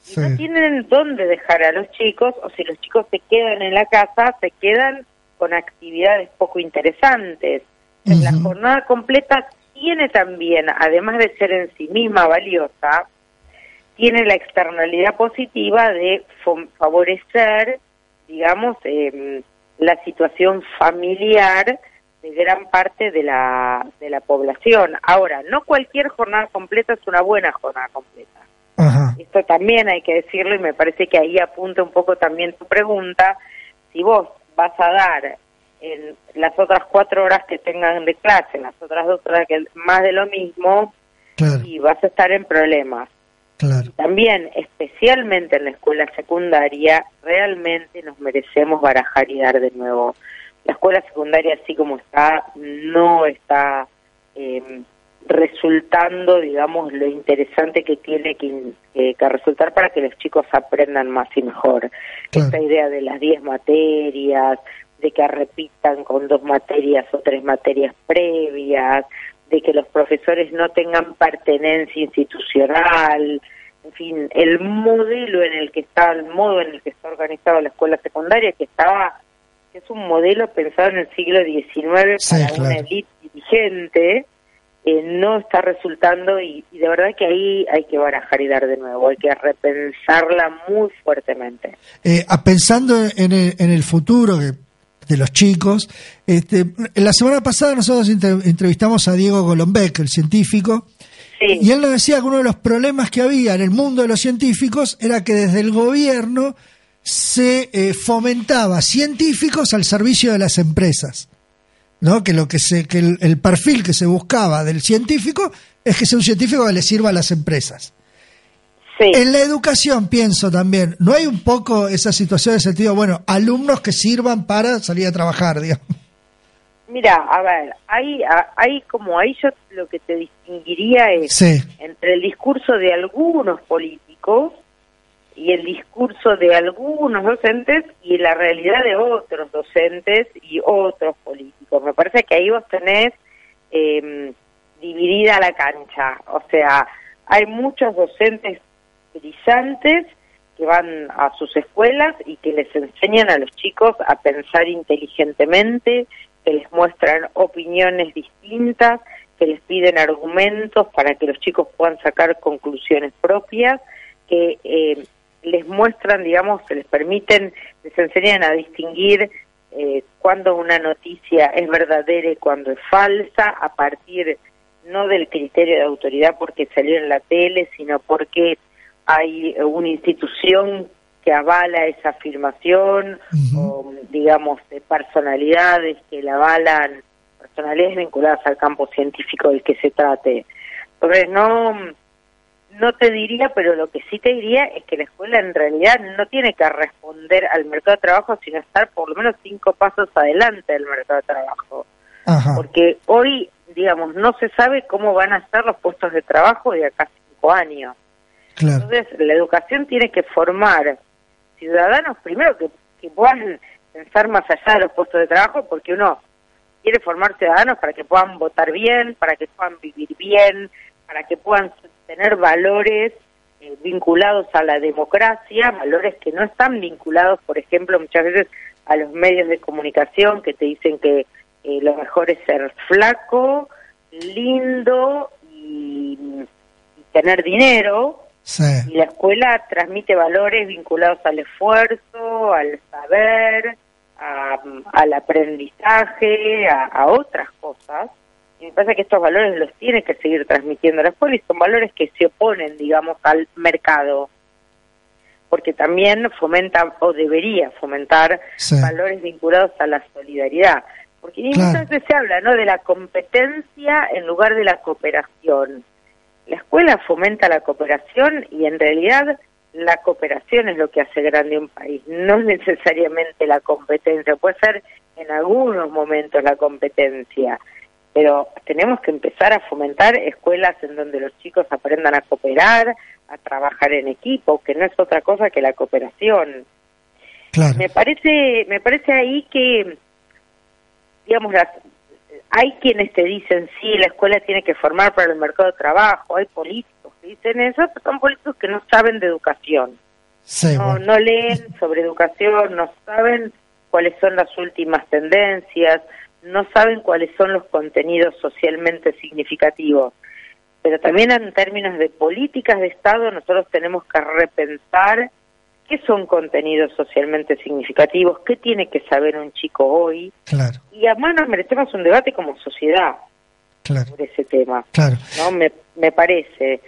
Sí. no tienen dónde dejar a los chicos, o si los chicos se quedan en la casa, se quedan con actividades poco interesantes. La jornada completa tiene también, además de ser en sí misma valiosa, tiene la externalidad positiva de favorecer, digamos, em, la situación familiar de gran parte de la, de la población. Ahora, no cualquier jornada completa es una buena jornada completa. Ajá, Esto también hay que decirlo y me parece que ahí apunta un poco también tu pregunta. Si vos vas a dar en las otras cuatro horas que tengan de clase, las otras dos horas que más de lo mismo, claro, y vas a estar en problemas. claro. También, especialmente en la escuela secundaria, realmente nos merecemos barajar y dar de nuevo. La escuela secundaria, así como está, no está eh, resultando, digamos, lo interesante que tiene que, que- que resultar para que los chicos aprendan más y mejor. Claro. Esta idea de las 10 materias, de que repitan con dos materias o tres materias previas, de que los profesores no tengan pertenencia institucional, en fin, el modelo en el que está, el modo en el que está organizada la escuela secundaria, que estaba, que es un modelo pensado en el siglo XIX Sí, para una élite dirigente, eh, no está resultando y, y de verdad que ahí hay que barajar y dar de nuevo, hay que repensarla muy fuertemente. Eh, pensando en el, en el futuro de los chicos, este, la semana pasada nosotros entrevistamos a Diego Golombek, el científico, Sí. y él nos decía que uno de los problemas que había en el mundo de los científicos era que desde el gobierno se eh, fomentaba científicos al servicio de las empresas. ¿No? Que lo que se, que el, el perfil que se buscaba del científico es que sea un científico que le sirva a las empresas. Sí. En la educación pienso también, ¿no hay un poco esa situación de sentido, bueno, alumnos que sirvan para salir a trabajar, (laughs) digamos? Mira, a ver, hay, a- hay como ahí yo lo que te distinguiría es Sí, entre el discurso de algunos políticos y el discurso de algunos docentes y la realidad de otros docentes y otros políticos. Me parece que ahí vos tenés eh, dividida la cancha. O sea, hay muchos docentes brillantes que van a sus escuelas y que les enseñan a los chicos a pensar inteligentemente, que les muestran opiniones distintas, que les piden argumentos para que los chicos puedan sacar conclusiones propias, que eh, les muestran, digamos, que les permiten, les enseñan a distinguir eh, cuando una noticia es verdadera y cuando es falsa, a partir no del criterio de autoridad porque salió en la tele, sino porque hay una institución que avala esa afirmación, o digamos, de personalidades que la avalan, personalidades vinculadas al campo científico del que se trate. Entonces, no, no te diría, pero lo que sí te diría es que la escuela en realidad no tiene que responder al mercado de trabajo, sino estar por lo menos cinco pasos adelante del mercado de trabajo. Ajá, porque hoy, digamos, no se sabe cómo van a estar los puestos de trabajo de acá cinco años. claro, Entonces, la educación tiene que formar ciudadanos, primero que, que puedan pensar más allá de los puestos de trabajo, porque uno quiere formar ciudadanos para que puedan votar bien, para que puedan vivir bien, para que puedan tener valores eh, vinculados a la democracia, valores que no están vinculados, por ejemplo, muchas veces a los medios de comunicación que te dicen que eh, lo mejor es ser flaco, lindo y, y tener dinero, sí, y la escuela transmite valores vinculados al esfuerzo, al saber, a- al aprendizaje, a, a otras cosas. Y me parece que estos valores los tiene que seguir transmitiendo la escuela y son valores que se oponen, digamos, al mercado. Porque también fomenta o debería fomentar Sí. valores vinculados a la solidaridad. Porque Claro. muchas veces se habla ¿no? de la competencia en lugar de la cooperación. La escuela fomenta la cooperación y en realidad la cooperación es lo que hace grande un país, no necesariamente la competencia. Puede ser en algunos momentos la competencia, pero tenemos que empezar a fomentar escuelas en donde los chicos aprendan a cooperar, a trabajar en equipo, que no es otra cosa que la cooperación. claro, Me parece, me parece ahí que, digamos, las, hay quienes te dicen, sí, la escuela tiene que formar para el mercado de trabajo, hay políticos que dicen eso, pero son políticos que no saben de educación, sí, no, bueno. no leen sobre educación, no saben cuáles son las últimas tendencias, no saben cuáles son los contenidos socialmente significativos. Pero también en términos de políticas de Estado nosotros tenemos que repensar qué son contenidos socialmente significativos, qué tiene que saber un chico hoy. claro, Y además nos merecemos un debate como sociedad claro, sobre ese tema, claro. ¿no? Me, me parece.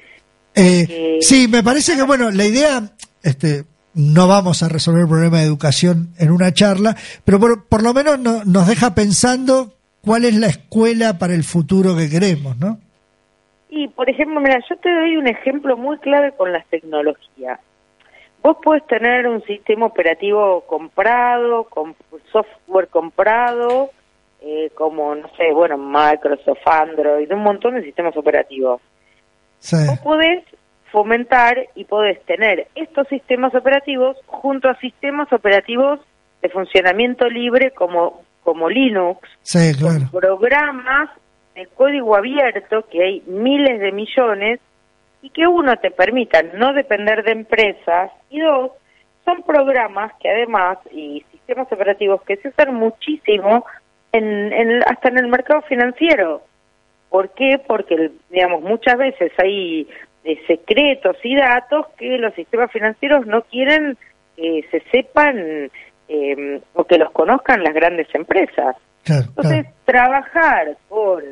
Eh, Eh, sí, me parece que, bueno, la idea, este, no vamos a resolver el problema de educación en una charla, pero por, por lo menos no- nos deja pensando cuál es la escuela para el futuro que queremos, ¿no? Y, por ejemplo, mira, yo te doy un ejemplo muy clave con las tecnologías. Vos puedes tener un sistema operativo comprado, con software comprado, eh, como, no sé, bueno, Microsoft, Android, un montón de sistemas operativos. Sí, Vos podés fomentar y podés tener estos sistemas operativos junto a sistemas operativos de funcionamiento libre como, como Linux, sí, claro, programas de código abierto, que hay miles de millones, y que uno te permita no depender de empresas, y dos, son programas que además, y sistemas operativos que se usan muchísimo en, en- hasta en el mercado financiero. ¿Por qué? Porque, digamos, muchas veces hay eh, secretos y datos que los sistemas financieros no quieren que se sepan eh, o que los conozcan las grandes empresas. Claro, Entonces, claro. trabajar con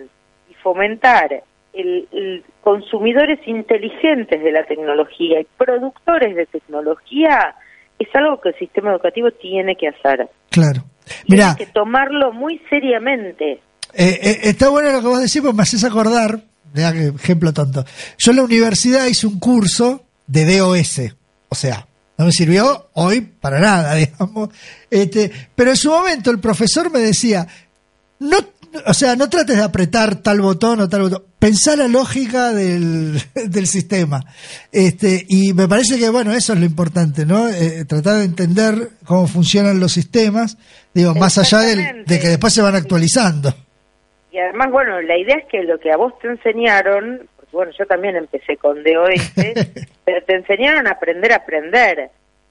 y fomentar el, el consumidores inteligentes de la tecnología y productores de tecnología es algo que el sistema educativo tiene que hacer. claro. Tiene Mira, que tomarlo muy seriamente. Eh, eh, está bueno lo que vos decís, porque me haces acordar, mirá que ejemplo tonto. Yo en la universidad hice un curso de DOS, o sea, no me sirvió hoy para nada, (laughs) digamos. Este, pero en su momento el profesor me decía, no, o sea, no trates de apretar tal botón o tal botón, pensá la lógica del, (laughs) del sistema. Este, y me parece que, bueno, eso es lo importante, ¿no? Eh, tratar de entender cómo funcionan los sistemas, digo, más allá del- de que después se van actualizando. Y además, bueno, la idea es que lo que a vos te enseñaron, porque bueno, yo también empecé con DOS, (laughs) pero te enseñaron a aprender a aprender.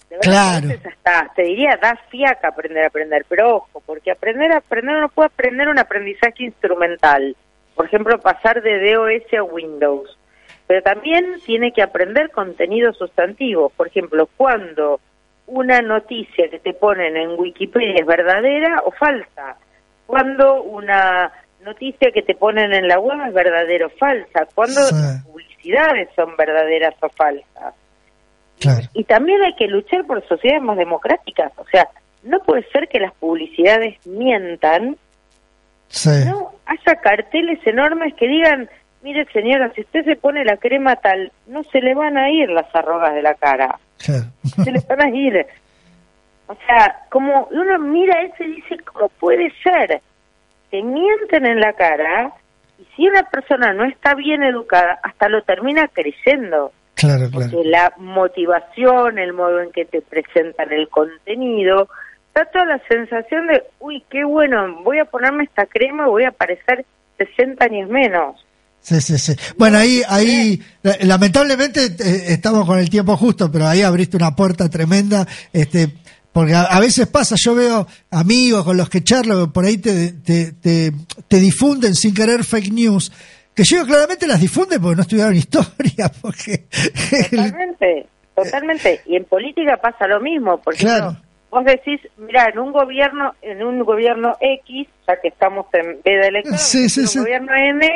De verdad, Claro. hasta, te diría, da fiaca aprender a aprender, pero ojo, porque aprender a aprender uno puede aprender un aprendizaje instrumental. Por ejemplo, pasar de DOS a Windows. Pero también tiene que aprender contenidos sustantivos. Por ejemplo, cuando una noticia que te ponen en Wikipedia es verdadera o falsa. Cuando una noticia que te ponen en la web es verdadera o falsa. Cuando Sí. las publicidades son verdaderas o falsas. Claro. Y también hay que luchar por sociedades más democráticas. O sea, no puede ser que las publicidades mientan, Sí. no haya carteles enormes que digan, mire señora, si usted se pone la crema tal, no se le van a ir las arrugas de la cara, Claro. se le van a ir. O sea, como uno mira eso y dice, ¿cómo puede ser? Te mienten en la cara y si una persona no está bien educada, hasta lo termina creyendo Claro, claro. porque la motivación, el modo en que te presentan el contenido, da toda la sensación de, uy, qué bueno, voy a ponerme esta crema y voy a parecer 60 años menos. Sí, sí, sí. Bueno, ahí, ahí, la- lamentablemente eh, estamos con el tiempo justo, pero ahí abriste una puerta tremenda, este, porque a, a veces pasa, yo veo amigos con los que charlo, por ahí te, te, te, te difunden sin querer fake news, que yo claramente las difunden porque no estudiaron (laughs) historia, porque... Totalmente, totalmente. Y en política pasa lo mismo, porque Claro. vos decís, mira, en un gobierno, en un gobierno X, ya que estamos en veda electoral, Sí, sí, en un sí. gobierno M,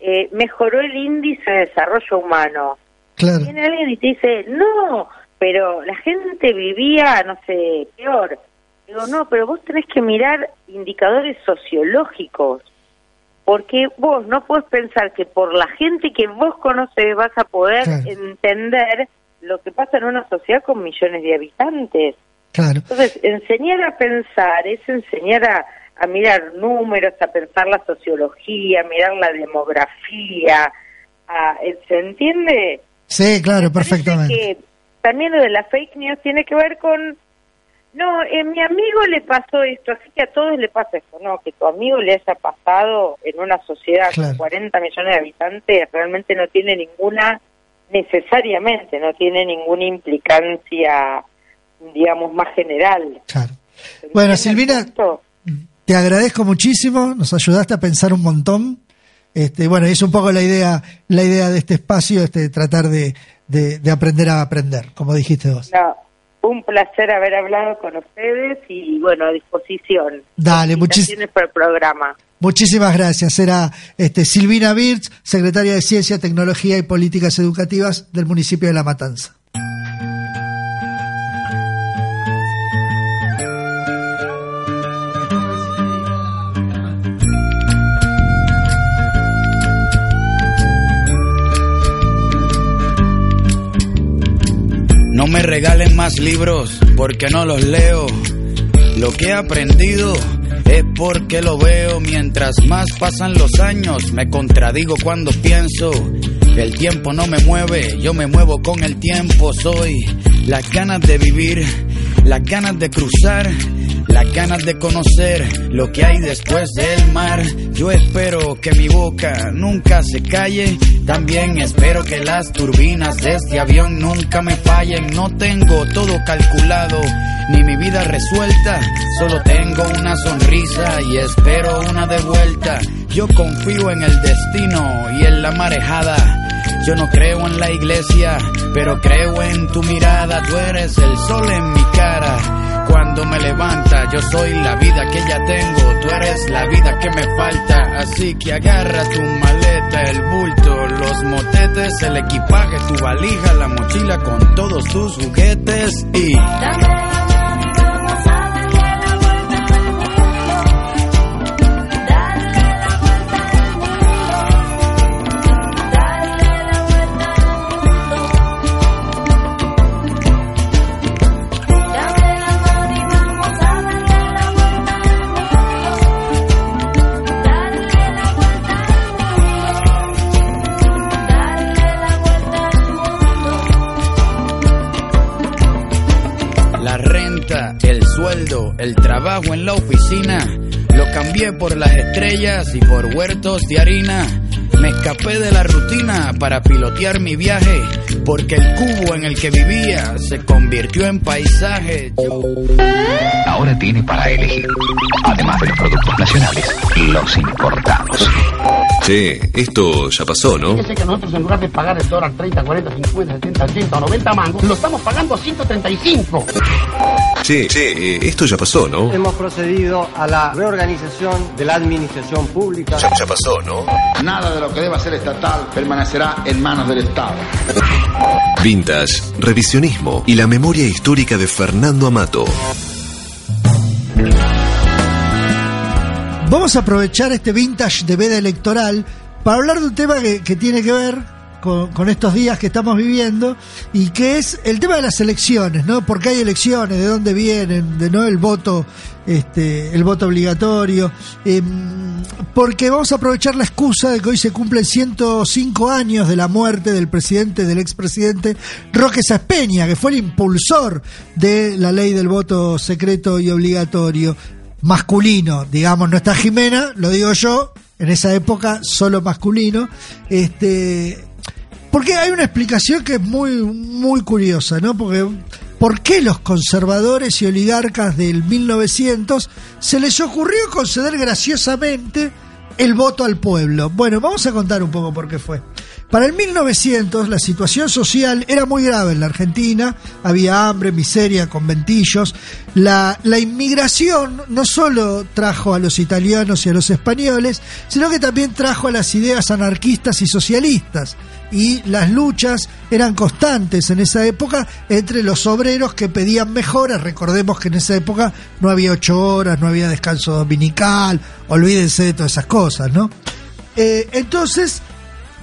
eh, mejoró el índice de desarrollo humano. claro, Viene alguien y te dice, no, pero la gente vivía, no sé, peor. Digo, no, pero vos tenés que mirar indicadores sociológicos, porque vos no puedes pensar que por la gente que vos conoces vas a poder Claro. entender lo que pasa en una sociedad con millones de habitantes. claro. Entonces, enseñar a pensar es enseñar a, a mirar números, a pensar la sociología, a mirar la demografía, a, ¿se entiende? Sí, claro, perfectamente. También lo de la fake news tiene que ver con, no, eh, mi amigo le pasó esto, así que a todos le pasa esto. No, que tu amigo le haya pasado en una sociedad Claro. con 40 millones de habitantes realmente no tiene ninguna, necesariamente, no tiene ninguna implicancia, digamos, más general. Claro. Bueno, ¿Entiende el Silvina, punto? te agradezco muchísimo, nos ayudaste a pensar un montón. Este, bueno, es un poco la idea, la idea de este espacio, este, tratar de, de, de aprender a aprender, como dijiste vos. No, un placer haber hablado con ustedes y bueno, a disposición. Dale, Felicitaciones por el programa. Muchísimas gracias. Era este, Silvina Birch, secretaria de Ciencia, Tecnología y Políticas Educativas del municipio de La Matanza. Me regalen más libros porque no los leo. Lo que he aprendido es porque lo veo. Mientras más pasan los años, me contradigo cuando pienso el tiempo no me mueve. Yo me muevo con el tiempo. Soy las ganas de vivir las ganas de cruzar, las ganas de conocer lo que hay después del mar. Yo espero que mi boca nunca se calle, también espero que las turbinas de este avión nunca me fallen. No tengo todo calculado, ni mi vida resuelta, solo tengo una sonrisa y espero una de vuelta. Yo confío en el destino y en la marejada. Yo no creo en la iglesia, pero creo en tu mirada. Tú eres el sol en mi cara. Cuando me levanta, yo soy la vida que ya tengo. Tú eres la vida que me falta. Así que agarra tu maleta, el bulto, los motetes, el equipaje, tu valija, la mochila con todos tus juguetes y. trabajo en la oficina. Lo cambié por las estrellas y por huertos de harina. Me escapé de la rutina para pilotear mi viaje, porque el cubo en el que vivía se convirtió en paisaje. Ahora tiene para elegir, además de los productos nacionales, los importados. Che, esto ya pasó, ¿no? Fíjese que nosotros en lugar de pagar el dólar 30, 40, 50, 70, 80 o 90 mangos, lo estamos pagando a 135. Che, che, eh, esto ya pasó, ¿no? Hemos procedido a la reorganización de la administración pública. Ya, ya pasó, ¿no? Nada de lo que deba ser estatal permanecerá en manos del Estado. Vintage, revisionismo y la memoria histórica de Fernando Amato. Vamos a aprovechar este vintage de veda electoral para hablar de un tema que, que tiene que ver con, estos días que estamos viviendo y que es el tema de las elecciones, ¿no? ¿Por qué hay elecciones? ¿De dónde vienen? ¿De no el voto, este, el voto obligatorio? Em, porque vamos a aprovechar la excusa de que hoy se cumplen 105 años de la muerte del presidente, del expresidente Roque Saspeña, que fue el impulsor de la ley del voto secreto y obligatorio masculino, digamos, no está Jimena, lo digo yo, en esa época solo masculino, este porque hay una explicación que es muy muy curiosa, ¿no? Porque ¿por qué los conservadores y oligarcas del 1900 se les ocurrió conceder graciosamente el voto al pueblo? Bueno, vamos a contar un poco por qué fue. Para el 1900 la situación social era muy grave en la Argentina, había hambre, miseria, conventillos. La, inmigración no solo trajo a los italianos y a los españoles, sino que también trajo a las ideas anarquistas y socialistas. Y las luchas eran constantes en esa época entre los obreros que pedían mejoras. Recordemos que en esa época no había ocho horas, no había descanso dominical, olvídense de todas esas cosas, ¿no? Eh, entonces,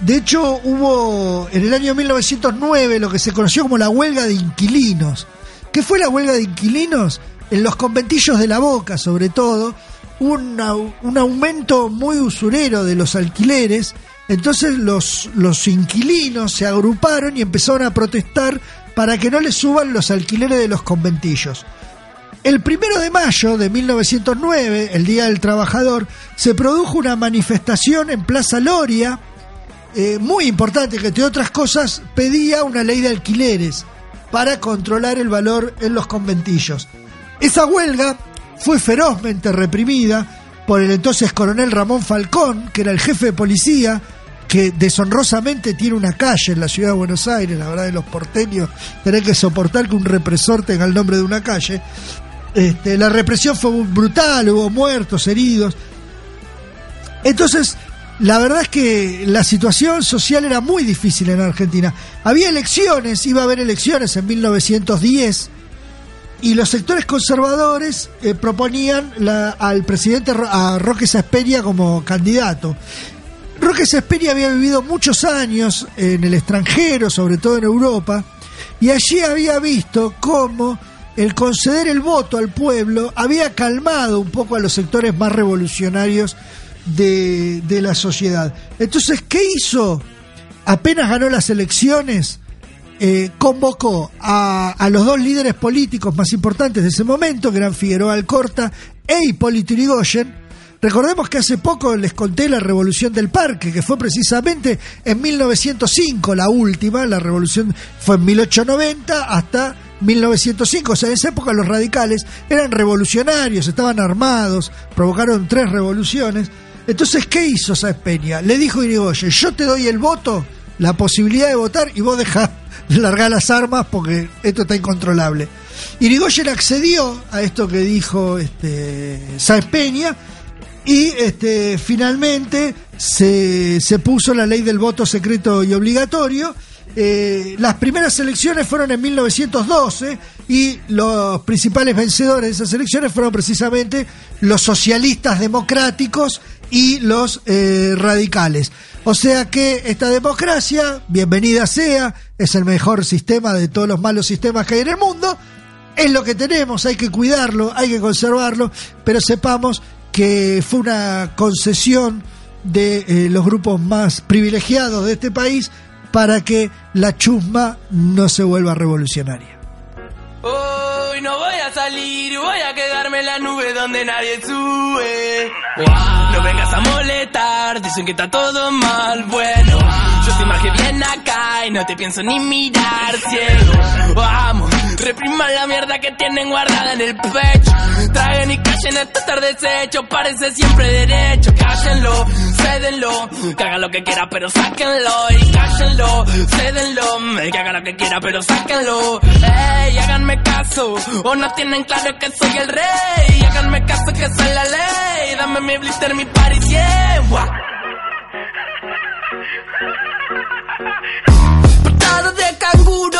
de hecho, hubo en el año 1909 lo que se conoció como la huelga de inquilinos. ¿Qué fue la huelga de inquilinos? En los conventillos de la Boca, sobre todo, una- un aumento muy usurero de los alquileres. Entonces los, los inquilinos se agruparon y empezaron a protestar para que no les suban los alquileres de los conventillos. El primero de mayo de 1909, el Día del Trabajador, se produjo una manifestación en Plaza Loria, eh, muy importante, que entre otras cosas pedía una ley de alquileres para controlar el valor en los conventillos. Esa huelga fue ferozmente reprimida por el entonces coronel Ramón Falcón, que era el jefe de policía, que deshonrosamente tiene una calle en la ciudad de Buenos Aires, la verdad de los porteños, tener que soportar que un represor tenga el nombre de una calle. Este, la represión fue brutal, hubo muertos, heridos. Entonces, la verdad es que la situación social era muy difícil en Argentina. Había elecciones, iba a haber elecciones en 1910 y los sectores conservadores eh, proponían la- al presidente a Roque Sasperia como candidato. Roque Sasperia había vivido muchos años en el extranjero, sobre todo en Europa, y allí había visto cómo el conceder el voto al pueblo había calmado un poco a los sectores más revolucionarios de, de la sociedad. Entonces, ¿qué hizo? Apenas ganó las elecciones, eh, convocó a, a los dos líderes políticos más importantes de ese momento, que eran Figueroa Alcorta e Hipólito Yrigoyen. Recordemos que hace poco les conté la revolución del parque, que fue precisamente en 1905 la última, la revolución fue en 1890 hasta 1905, o sea, en esa época los radicales eran revolucionarios, estaban armados, provocaron tres revoluciones. Entonces, ¿qué hizo Sáenz Peña? Le dijo Irigoyen, yo te doy el voto, la posibilidad de votar y vos dejás de largar las armas porque esto está incontrolable. Irigoyen accedió a esto que dijo este, Sáenz Peña y este, finalmente se, se puso la ley del voto secreto y obligatorio. Eh, las primeras elecciones fueron en 1912 y los principales vencedores de esas elecciones fueron precisamente los socialistas democráticos y los eh, radicales. O sea que esta democracia, bienvenida sea, es el mejor sistema de todos los malos sistemas que hay en el mundo. Es lo que tenemos, hay que cuidarlo, hay que conservarlo, pero sepamos que fue una concesión de eh, los grupos más privilegiados de este país para que la chusma no se vuelva revolucionaria. Voy a salir, voy a quedarme en la nube donde nadie sube. Wow, No vengas a molestar, dicen que está todo mal. Bueno, yo estoy más que bien acá y no te pienso ni mirar, ciego. Vamos, repriman la mierda que tienen guardada en el pecho. Traigan y callen esto estar deshecho, parece siempre derecho. Cállenlo, cédenlo, que haga lo que quiera, pero sáquenlo. Y cállenlo, cédenlo, que haga lo que quiera, pero sáquenlo. Ey, háganme caso, o no tienen claro que soy el rey. Háganme caso que soy la ley. Dame mi blister, mi party, yeah. Guau. Portada de canguro,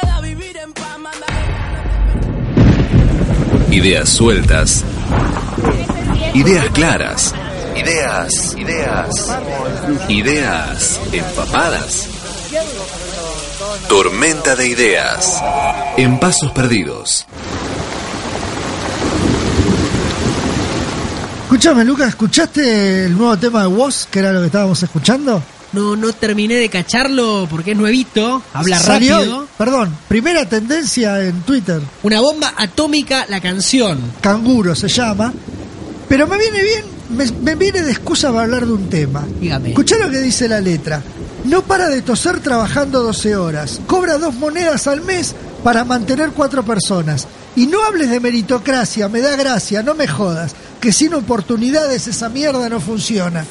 Ideas sueltas. Ideas claras. Ideas, ideas. Ideas empapadas. Tormenta de ideas. En pasos perdidos. Escúchame, Lucas, ¿escuchaste el nuevo tema de Woz, que era lo que estábamos escuchando? No, no terminé de cacharlo porque es nuevito, habla Salió rápido. Perdón, primera tendencia en Twitter. Una bomba atómica, la canción. Canguro se llama. Pero me viene bien, me, me viene de excusa para hablar de un tema. Dígame. Escuchá lo que dice la letra. No para de toser trabajando 12 horas. Cobra dos monedas al mes para mantener cuatro personas. Y no hables de meritocracia, me da gracia, no me jodas. Que sin oportunidades esa mierda no funciona.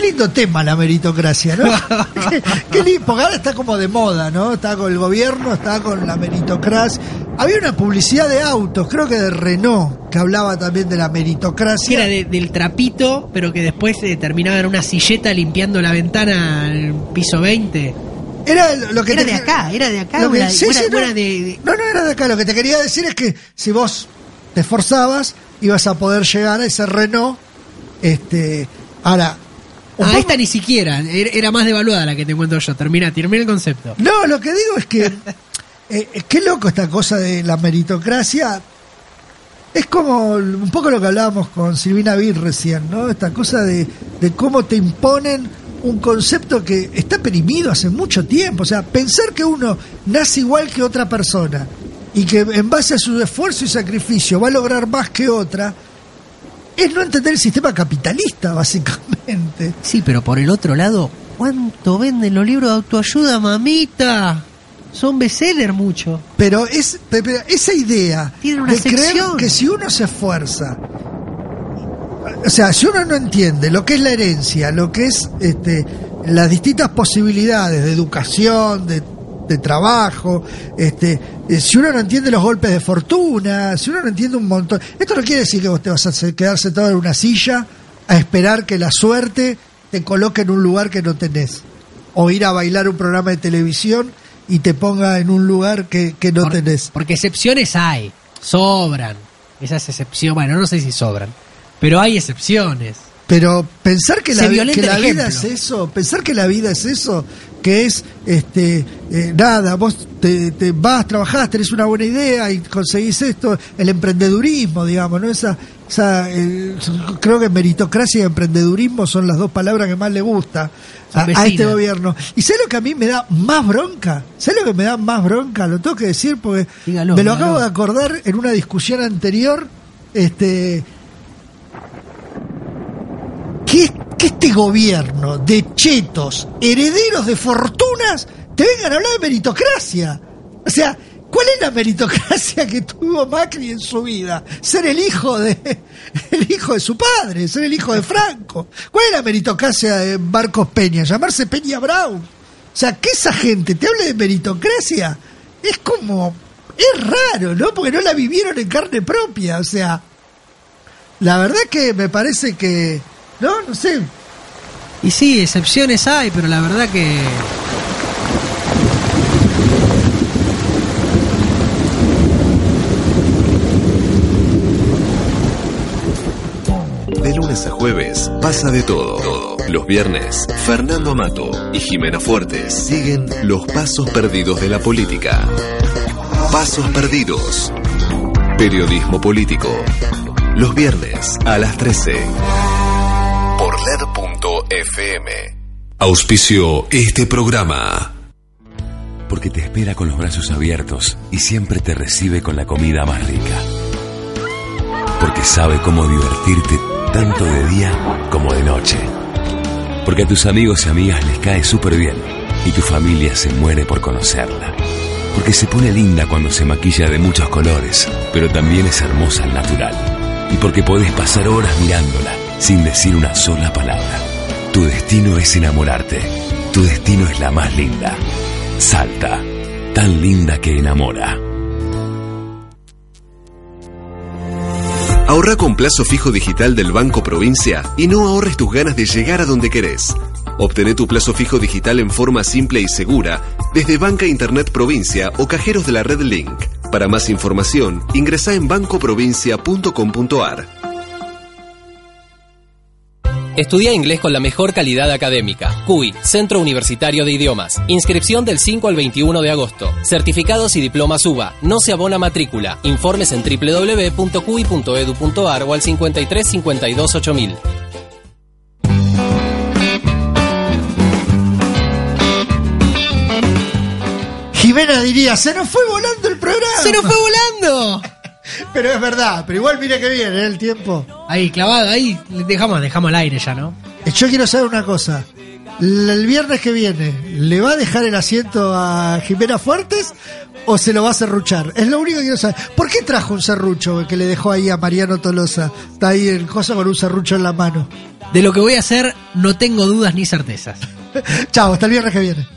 Qué lindo tema la meritocracia, ¿no? (laughs) qué, lindo, porque ahora está como de moda, ¿no? Está con el gobierno, está con la meritocracia. Había una publicidad de autos, creo que de Renault, que hablaba también de la Que meritocracia. era de- del trapito, pero que después eh, terminaba en una silleta limpiando la ventana al piso 20. Era lo que Era te- de acá, era de acá. Que- sí, sí, de- no, no era de acá. Lo que te quería decir es que si vos te esforzabas, ibas a poder llegar a ese Renault. Este, ahora, un Ah, esta ni siquiera. Era, era más devaluada la que te cuento yo. Termina, termina el concepto. No, lo que digo es que (laughs) eh, eh, qué loco esta cosa de la meritocracia. Es como un poco lo que hablábamos con Silvina Bir recién, ¿no? Esta cosa de, de cómo te imponen un concepto que está perimido hace mucho tiempo. O sea, pensar que uno nace igual que otra persona y que en base a su esfuerzo y sacrificio va a lograr más que otra, es no entender el sistema capitalista, básicamente. Sí, pero por el otro lado, ¿cuánto venden los libros de autoayuda, mamita? Son bestseller mucho. Pero es pe- pe- esa idea de creer que si uno se esfuerza, o sea, si uno no entiende lo que es la herencia, lo que es este, las distintas posibilidades de educación, de de trabajo, este, eh, si uno no entiende los golpes de fortuna, si uno no entiende un montón, esto no quiere decir que vos te vas a quedar sentado en una silla a esperar que la suerte te coloque en un lugar que no tenés, o ir a bailar un programa de televisión y te ponga en un lugar que, que no tenés. Porque excepciones hay, sobran. Esas excepciones, bueno, no sé si sobran, pero hay excepciones. Pero pensar que la, que la vida ejemplo. es eso, pensar que la vida es eso, que es, este, eh, nada, vos te, te vas, trabajás, tenés una buena idea y conseguís esto, el emprendedurismo, digamos, ¿no? Esa, esa, eh, creo que meritocracia y emprendedurismo son las dos palabras que más le gusta a, este gobierno. ¿Y sé lo que a mí me da más bronca? ¿Sé lo que me da más bronca? Lo tengo que decir porque Dígalo, me lo dígalo. acabo de acordar en una discusión anterior, este, que, este gobierno de chetos, herederos de fortunas, te vengan a hablar de meritocracia. O sea, ¿cuál es la meritocracia que tuvo Macri en su vida? Ser el hijo de (laughs) el hijo de su padre, ser el hijo de Franco. ¿Cuál es la meritocracia de Marcos Peña? Llamarse Peña Brown. O sea, que esa gente te hable de meritocracia es como es raro, ¿no? Porque no la vivieron en carne propia, o sea, la verdad que me parece que no, no sé, Y sí, excepciones hay, pero la verdad que De lunes a jueves pasa de todo. Los viernes, Fernando Amato y Jimena Fuertes siguen los pasos perdidos de la política. Pasos perdidos. Periodismo político. Los viernes a las 13. Auspicio este programa. Porque te espera con los brazos abiertos y siempre te recibe con la comida más rica. Porque sabe cómo divertirte tanto de día como de noche. Porque a tus amigos y amigas les cae súper bien y tu familia se muere por conocerla. Porque se pone linda cuando se maquilla de muchos colores, pero también es hermosa al natural. Y porque podés pasar horas mirándola sin decir una sola palabra. Tu destino es enamorarte. Tu destino es la más linda. Salta, tan linda que enamora. Ahorra con plazo fijo digital del Banco Provincia y no ahorres tus ganas de llegar a donde querés. Obtené tu plazo fijo digital en forma simple y segura desde Banca Internet Provincia o cajeros de la red Link. Para más información, ingresa en bancoprovincia.com.ar. Estudia inglés con la mejor calidad académica. CUI, Centro Universitario de Idiomas. Inscripción del 5 al 21 de agosto. Certificados y diplomas UBA. No se abona matrícula. Informes en www.cui.edu.ar o al 53 52 8000. Jimena diría, se nos fue volando el programa. ¡Se nos fue volando! (laughs) Pero es verdad, pero igual mire que viene el tiempo. Ahí, clavado, ahí. Dejamos, dejamos al aire ya, ¿no? Eh, Yo quiero saber una cosa. El viernes que viene, ¿le va a dejar el asiento a Jimena Fuertes o se lo va a serruchar? Es lo único que quiero saber. ¿Por qué trajo un serrucho que le dejó ahí a Mariano Tolosa? Está ahí el cosa con un serrucho en la mano. De lo que voy a hacer, no tengo dudas ni certezas. (laughs) Chao, hasta el viernes que viene.